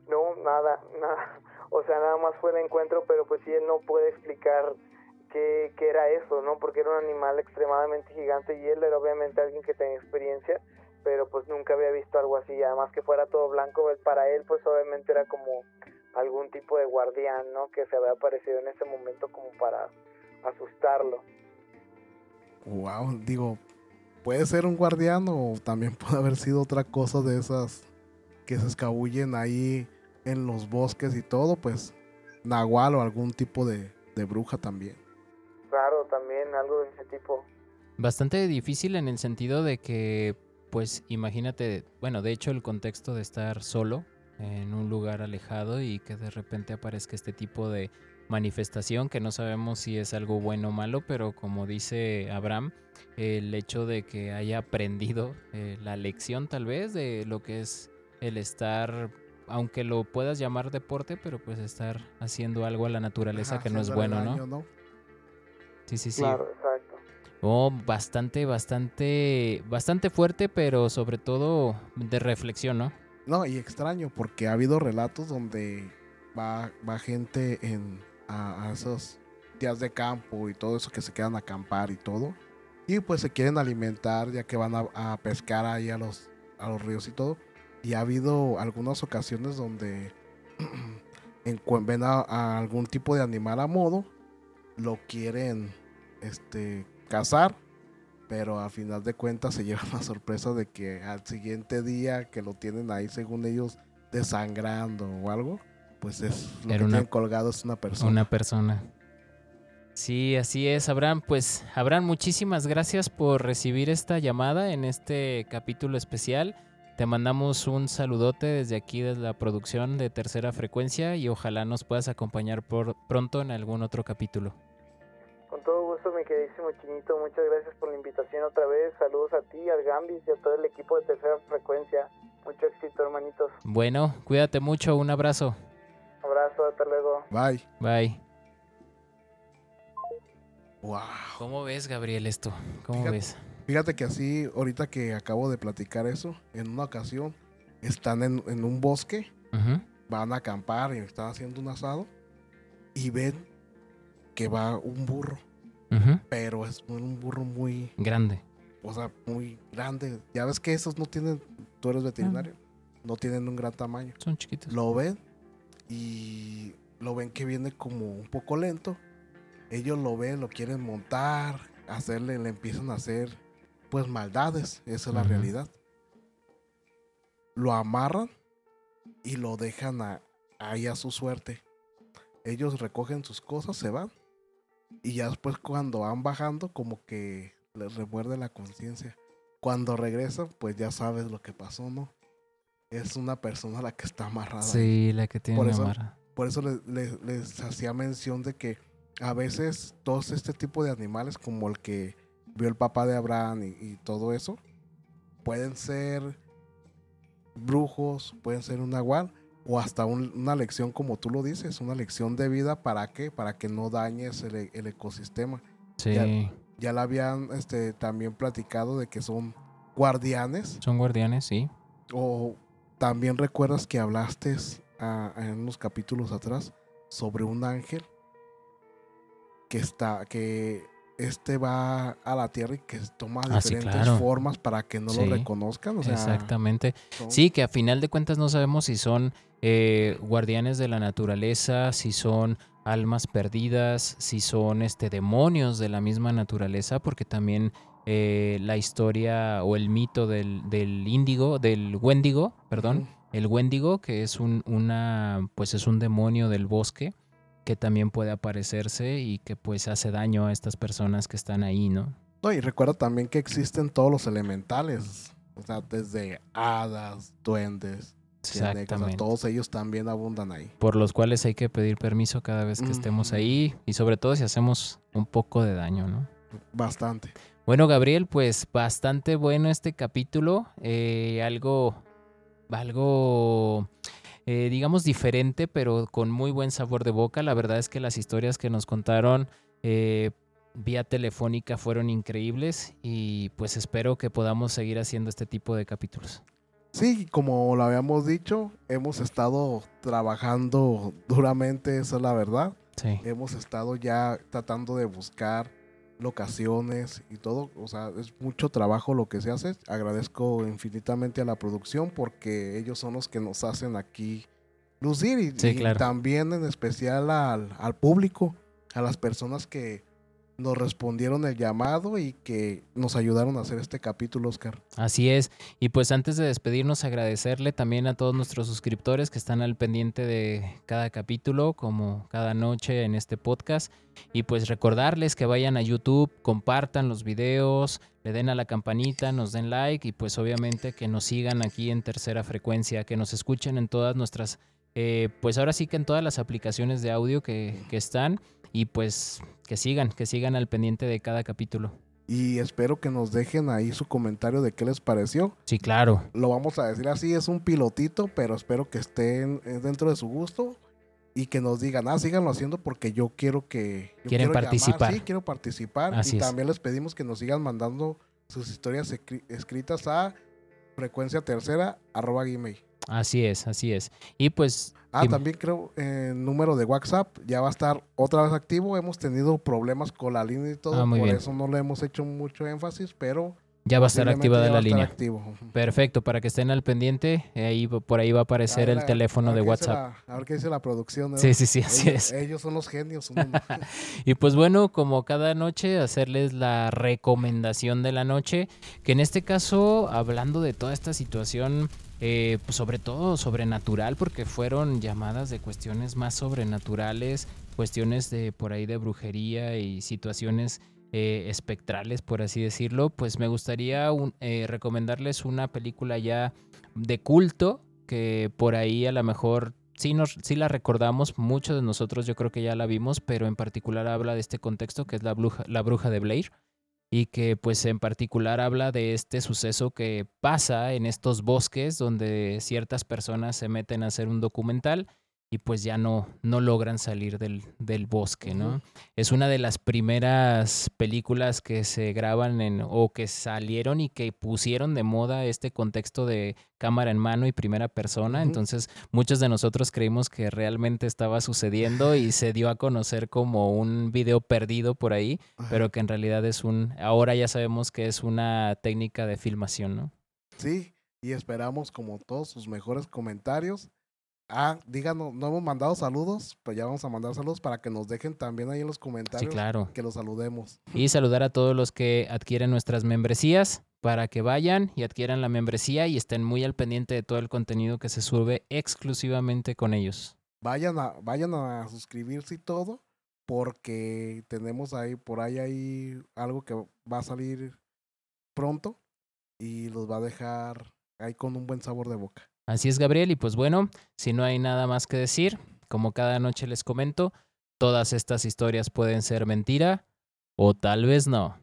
No, nada, nada. O sea, nada más fue el encuentro, pero pues sí, él no puede explicar qué, qué era eso, ¿no? Porque era un animal extremadamente gigante y él era obviamente alguien que tenía experiencia, pero pues nunca había visto algo así. Además que fuera todo blanco, para él pues obviamente era como algún tipo de guardián, ¿no? Que se había aparecido en ese momento como para asustarlo. wow, digo, puede ser un guardián o también puede haber sido otra cosa de esas que se escabullen ahí en los bosques y todo, pues nahual o algún tipo de, de bruja también. Claro, también algo de ese tipo. Bastante difícil en el sentido de que, pues imagínate, bueno, de hecho el contexto de estar solo en un lugar alejado y que de repente aparezca este tipo de manifestación que no sabemos si es algo bueno o malo, pero como dice Abraham, el hecho de que haya aprendido eh, la lección tal vez de lo que es el estar, aunque lo puedas llamar deporte, pero pues estar haciendo algo a la naturaleza Ajá, que no es bueno, daño, ¿no? Sí, sí, sí. Claro, exacto. Oh, bastante, bastante, bastante fuerte, pero sobre todo de reflexión, ¿no? No, y extraño, porque ha habido relatos donde va, va gente en, a, a esos días de campo y todo eso que se quedan a acampar y todo. Y pues se quieren alimentar ya que van a, a pescar ahí a los, a los ríos y todo. Y ha habido algunas ocasiones donde ven a, a algún tipo de animal a modo, lo quieren este, cazar, pero al final de cuentas se llevan la sorpresa de que al siguiente día que lo tienen ahí, según ellos, desangrando o algo, pues es lo Era que una- tienen colgado es una persona. Una persona. Sí, así es, Abraham. Pues, Abraham, muchísimas gracias por recibir esta llamada en este capítulo especial. Te mandamos un saludote desde aquí, desde la producción de Tercera Frecuencia y ojalá nos puedas acompañar por pronto en algún otro capítulo. Con todo gusto, mi queridísimo Chinito. Muchas gracias por la invitación otra vez. Saludos a ti, al Gambis y a todo el equipo de Tercera Frecuencia. Mucho éxito, hermanitos. Bueno, cuídate mucho, un abrazo. Abrazo, hasta luego. Bye. Bye. Wow. ¿Cómo ves, Gabriel, esto? ¿Cómo Fíjate- ves? Fíjate que así, ahorita que acabo de platicar eso, en una ocasión están en, en un bosque, van a acampar y están haciendo un asado y ven que va un burro, pero es un burro muy, Grande. o sea, muy grande. Ya ves que esos no tienen, tú eres veterinario, no tienen un gran tamaño. Son chiquitos. Lo ven y lo ven que viene como un poco lento. Ellos lo ven, lo quieren montar, hacerle, le empiezan a hacer pues maldades, esa es la realidad. Lo amarran y lo dejan a- ahí a su suerte. Ellos recogen sus cosas, se van y ya después cuando van bajando como que les remuerde la conciencia. Cuando regresan pues ya sabes lo que pasó, ¿no? Es una persona la que está amarrada. Sí, la que tiene Por una eso- amarra. Por eso le- le- les hacía mención de que a veces todos este tipo de animales, como el que vio el papá de Abraham y, y todo eso, pueden ser brujos, pueden ser un nahual o hasta un- una lección, como tú lo dices, una lección de vida. ¿Para qué? Para que no dañes el, el ecosistema. Sí, ya- Ya la habían este, también platicado de que son guardianes son guardianes, sí. o también recuerdas que hablaste ah, en unos capítulos atrás sobre un ángel que está, que este va a la tierra y que toma Ah, sí, diferentes claro. formas para que no Sí, lo reconozcan. O sea, Exactamente. son- Sí, que a final de cuentas no sabemos si son eh, guardianes de la naturaleza, si son almas perdidas, si son este demonios de la misma naturaleza, porque también eh, la historia o el mito del, del índigo, del wendigo, perdón, el wendigo, que es un, una, pues es un demonio del bosque que también puede aparecerse y que pues hace daño a estas personas que están ahí, ¿no? No, y recuerda también que existen todos los elementales. O sea, desde hadas, duendes, Exactamente. todos ellos también abundan ahí. por los cuales hay que pedir permiso cada vez que estemos ahí y sobre todo si hacemos un poco de daño, ¿no? Bastante. Bueno, Gabriel, pues bastante bueno este capítulo, eh, algo, algo, eh, digamos diferente, pero con muy buen sabor de boca. La verdad es que las historias que nos contaron eh, vía telefónica fueron increíbles y pues espero que podamos seguir haciendo este tipo de capítulos. Sí, como lo habíamos dicho, hemos estado trabajando duramente, esa es la verdad. Sí. Hemos estado ya tratando de buscar locaciones y todo. O sea, es mucho trabajo lo que se hace. Agradezco infinitamente a la producción porque ellos son los que nos hacen aquí lucir y, Sí, y claro. también en especial al, al público, a las personas que nos respondieron el llamado y que nos ayudaron a hacer este capítulo, Oscar. Así es. Y pues antes de despedirnos, agradecerle también a todos nuestros suscriptores que están al pendiente de cada capítulo, como cada noche en este podcast. Y pues recordarles que vayan a YouTube, compartan los videos, le den a la campanita, nos den like y pues obviamente que nos sigan aquí en tercera frecuencia, que nos escuchen en todas nuestras, eh, pues ahora sí que en todas las aplicaciones de audio que, que están y pues que sigan, que sigan al pendiente de cada capítulo. Y espero que nos dejen ahí su comentario de qué les pareció. Sí, claro. Lo vamos a decir así, es un pilotito, pero espero que estén eh, dentro de su gusto y que nos digan, ah, síganlo haciendo porque yo quiero que... yo Quieren quiero participar. sí, quiero participar. Así y es. también les pedimos que nos sigan mandando sus historias escri- escritas a frecuencia tercera arroba gmail. Así es, así es. Y pues Ah, también creo eh, el número de WhatsApp ya va a estar otra vez activo. Hemos tenido problemas con la línea y todo, Ah, por bien. eso no le hemos hecho mucho énfasis, pero ya va a estar activada la línea. activo. Perfecto, para que estén al pendiente, ahí va- por ahí va a aparecer A ver el teléfono a de ver WhatsApp. la- a ver qué dice la producción. Sí, sí, sí, así ellos, es. Ellos son los genios. Y pues bueno, como cada noche, hacerles la recomendación de la noche, que en este caso, hablando de toda esta situación, eh, pues sobre todo sobrenatural, porque fueron llamadas de cuestiones más sobrenaturales, cuestiones de por ahí de brujería y situaciones eh, espectrales, por así decirlo, pues me gustaría eh, recomendarles una película ya de culto, que por ahí a lo mejor sí, nos, la recordamos, muchos de nosotros yo creo que ya la vimos, pero en particular habla de este contexto que es la bruja, la bruja de Blair y que pues en particular habla de este suceso que pasa en estos bosques donde ciertas personas se meten a hacer un documental y pues ya no, no logran salir del, del bosque, ¿no? Es una de las primeras películas que se graban en, o que salieron y que pusieron de moda este contexto de cámara en mano y primera persona. Entonces, muchos de nosotros creímos que realmente estaba sucediendo y se dio a conocer como un video perdido por ahí, pero que en realidad es un, ahora ya sabemos que es una técnica de filmación, ¿no? Sí, y esperamos como todos sus mejores comentarios. Ah, díganos, no hemos mandado saludos, pues ya vamos a mandar saludos para que nos dejen también ahí en los Sí, comentarios claro. que los saludemos. Y saludar a todos los que adquieren nuestras membresías para que vayan y adquieran la membresía y estén muy al pendiente de todo el contenido que se sube exclusivamente con ellos. Vayan a, vayan a suscribirse y todo, porque tenemos ahí, por ahí hay algo que va a salir pronto y los va a dejar ahí con un buen sabor de boca. Así es, Gabriel, y pues bueno, si no hay nada más que decir, como cada noche les comento, todas estas historias pueden ser mentira o tal vez no.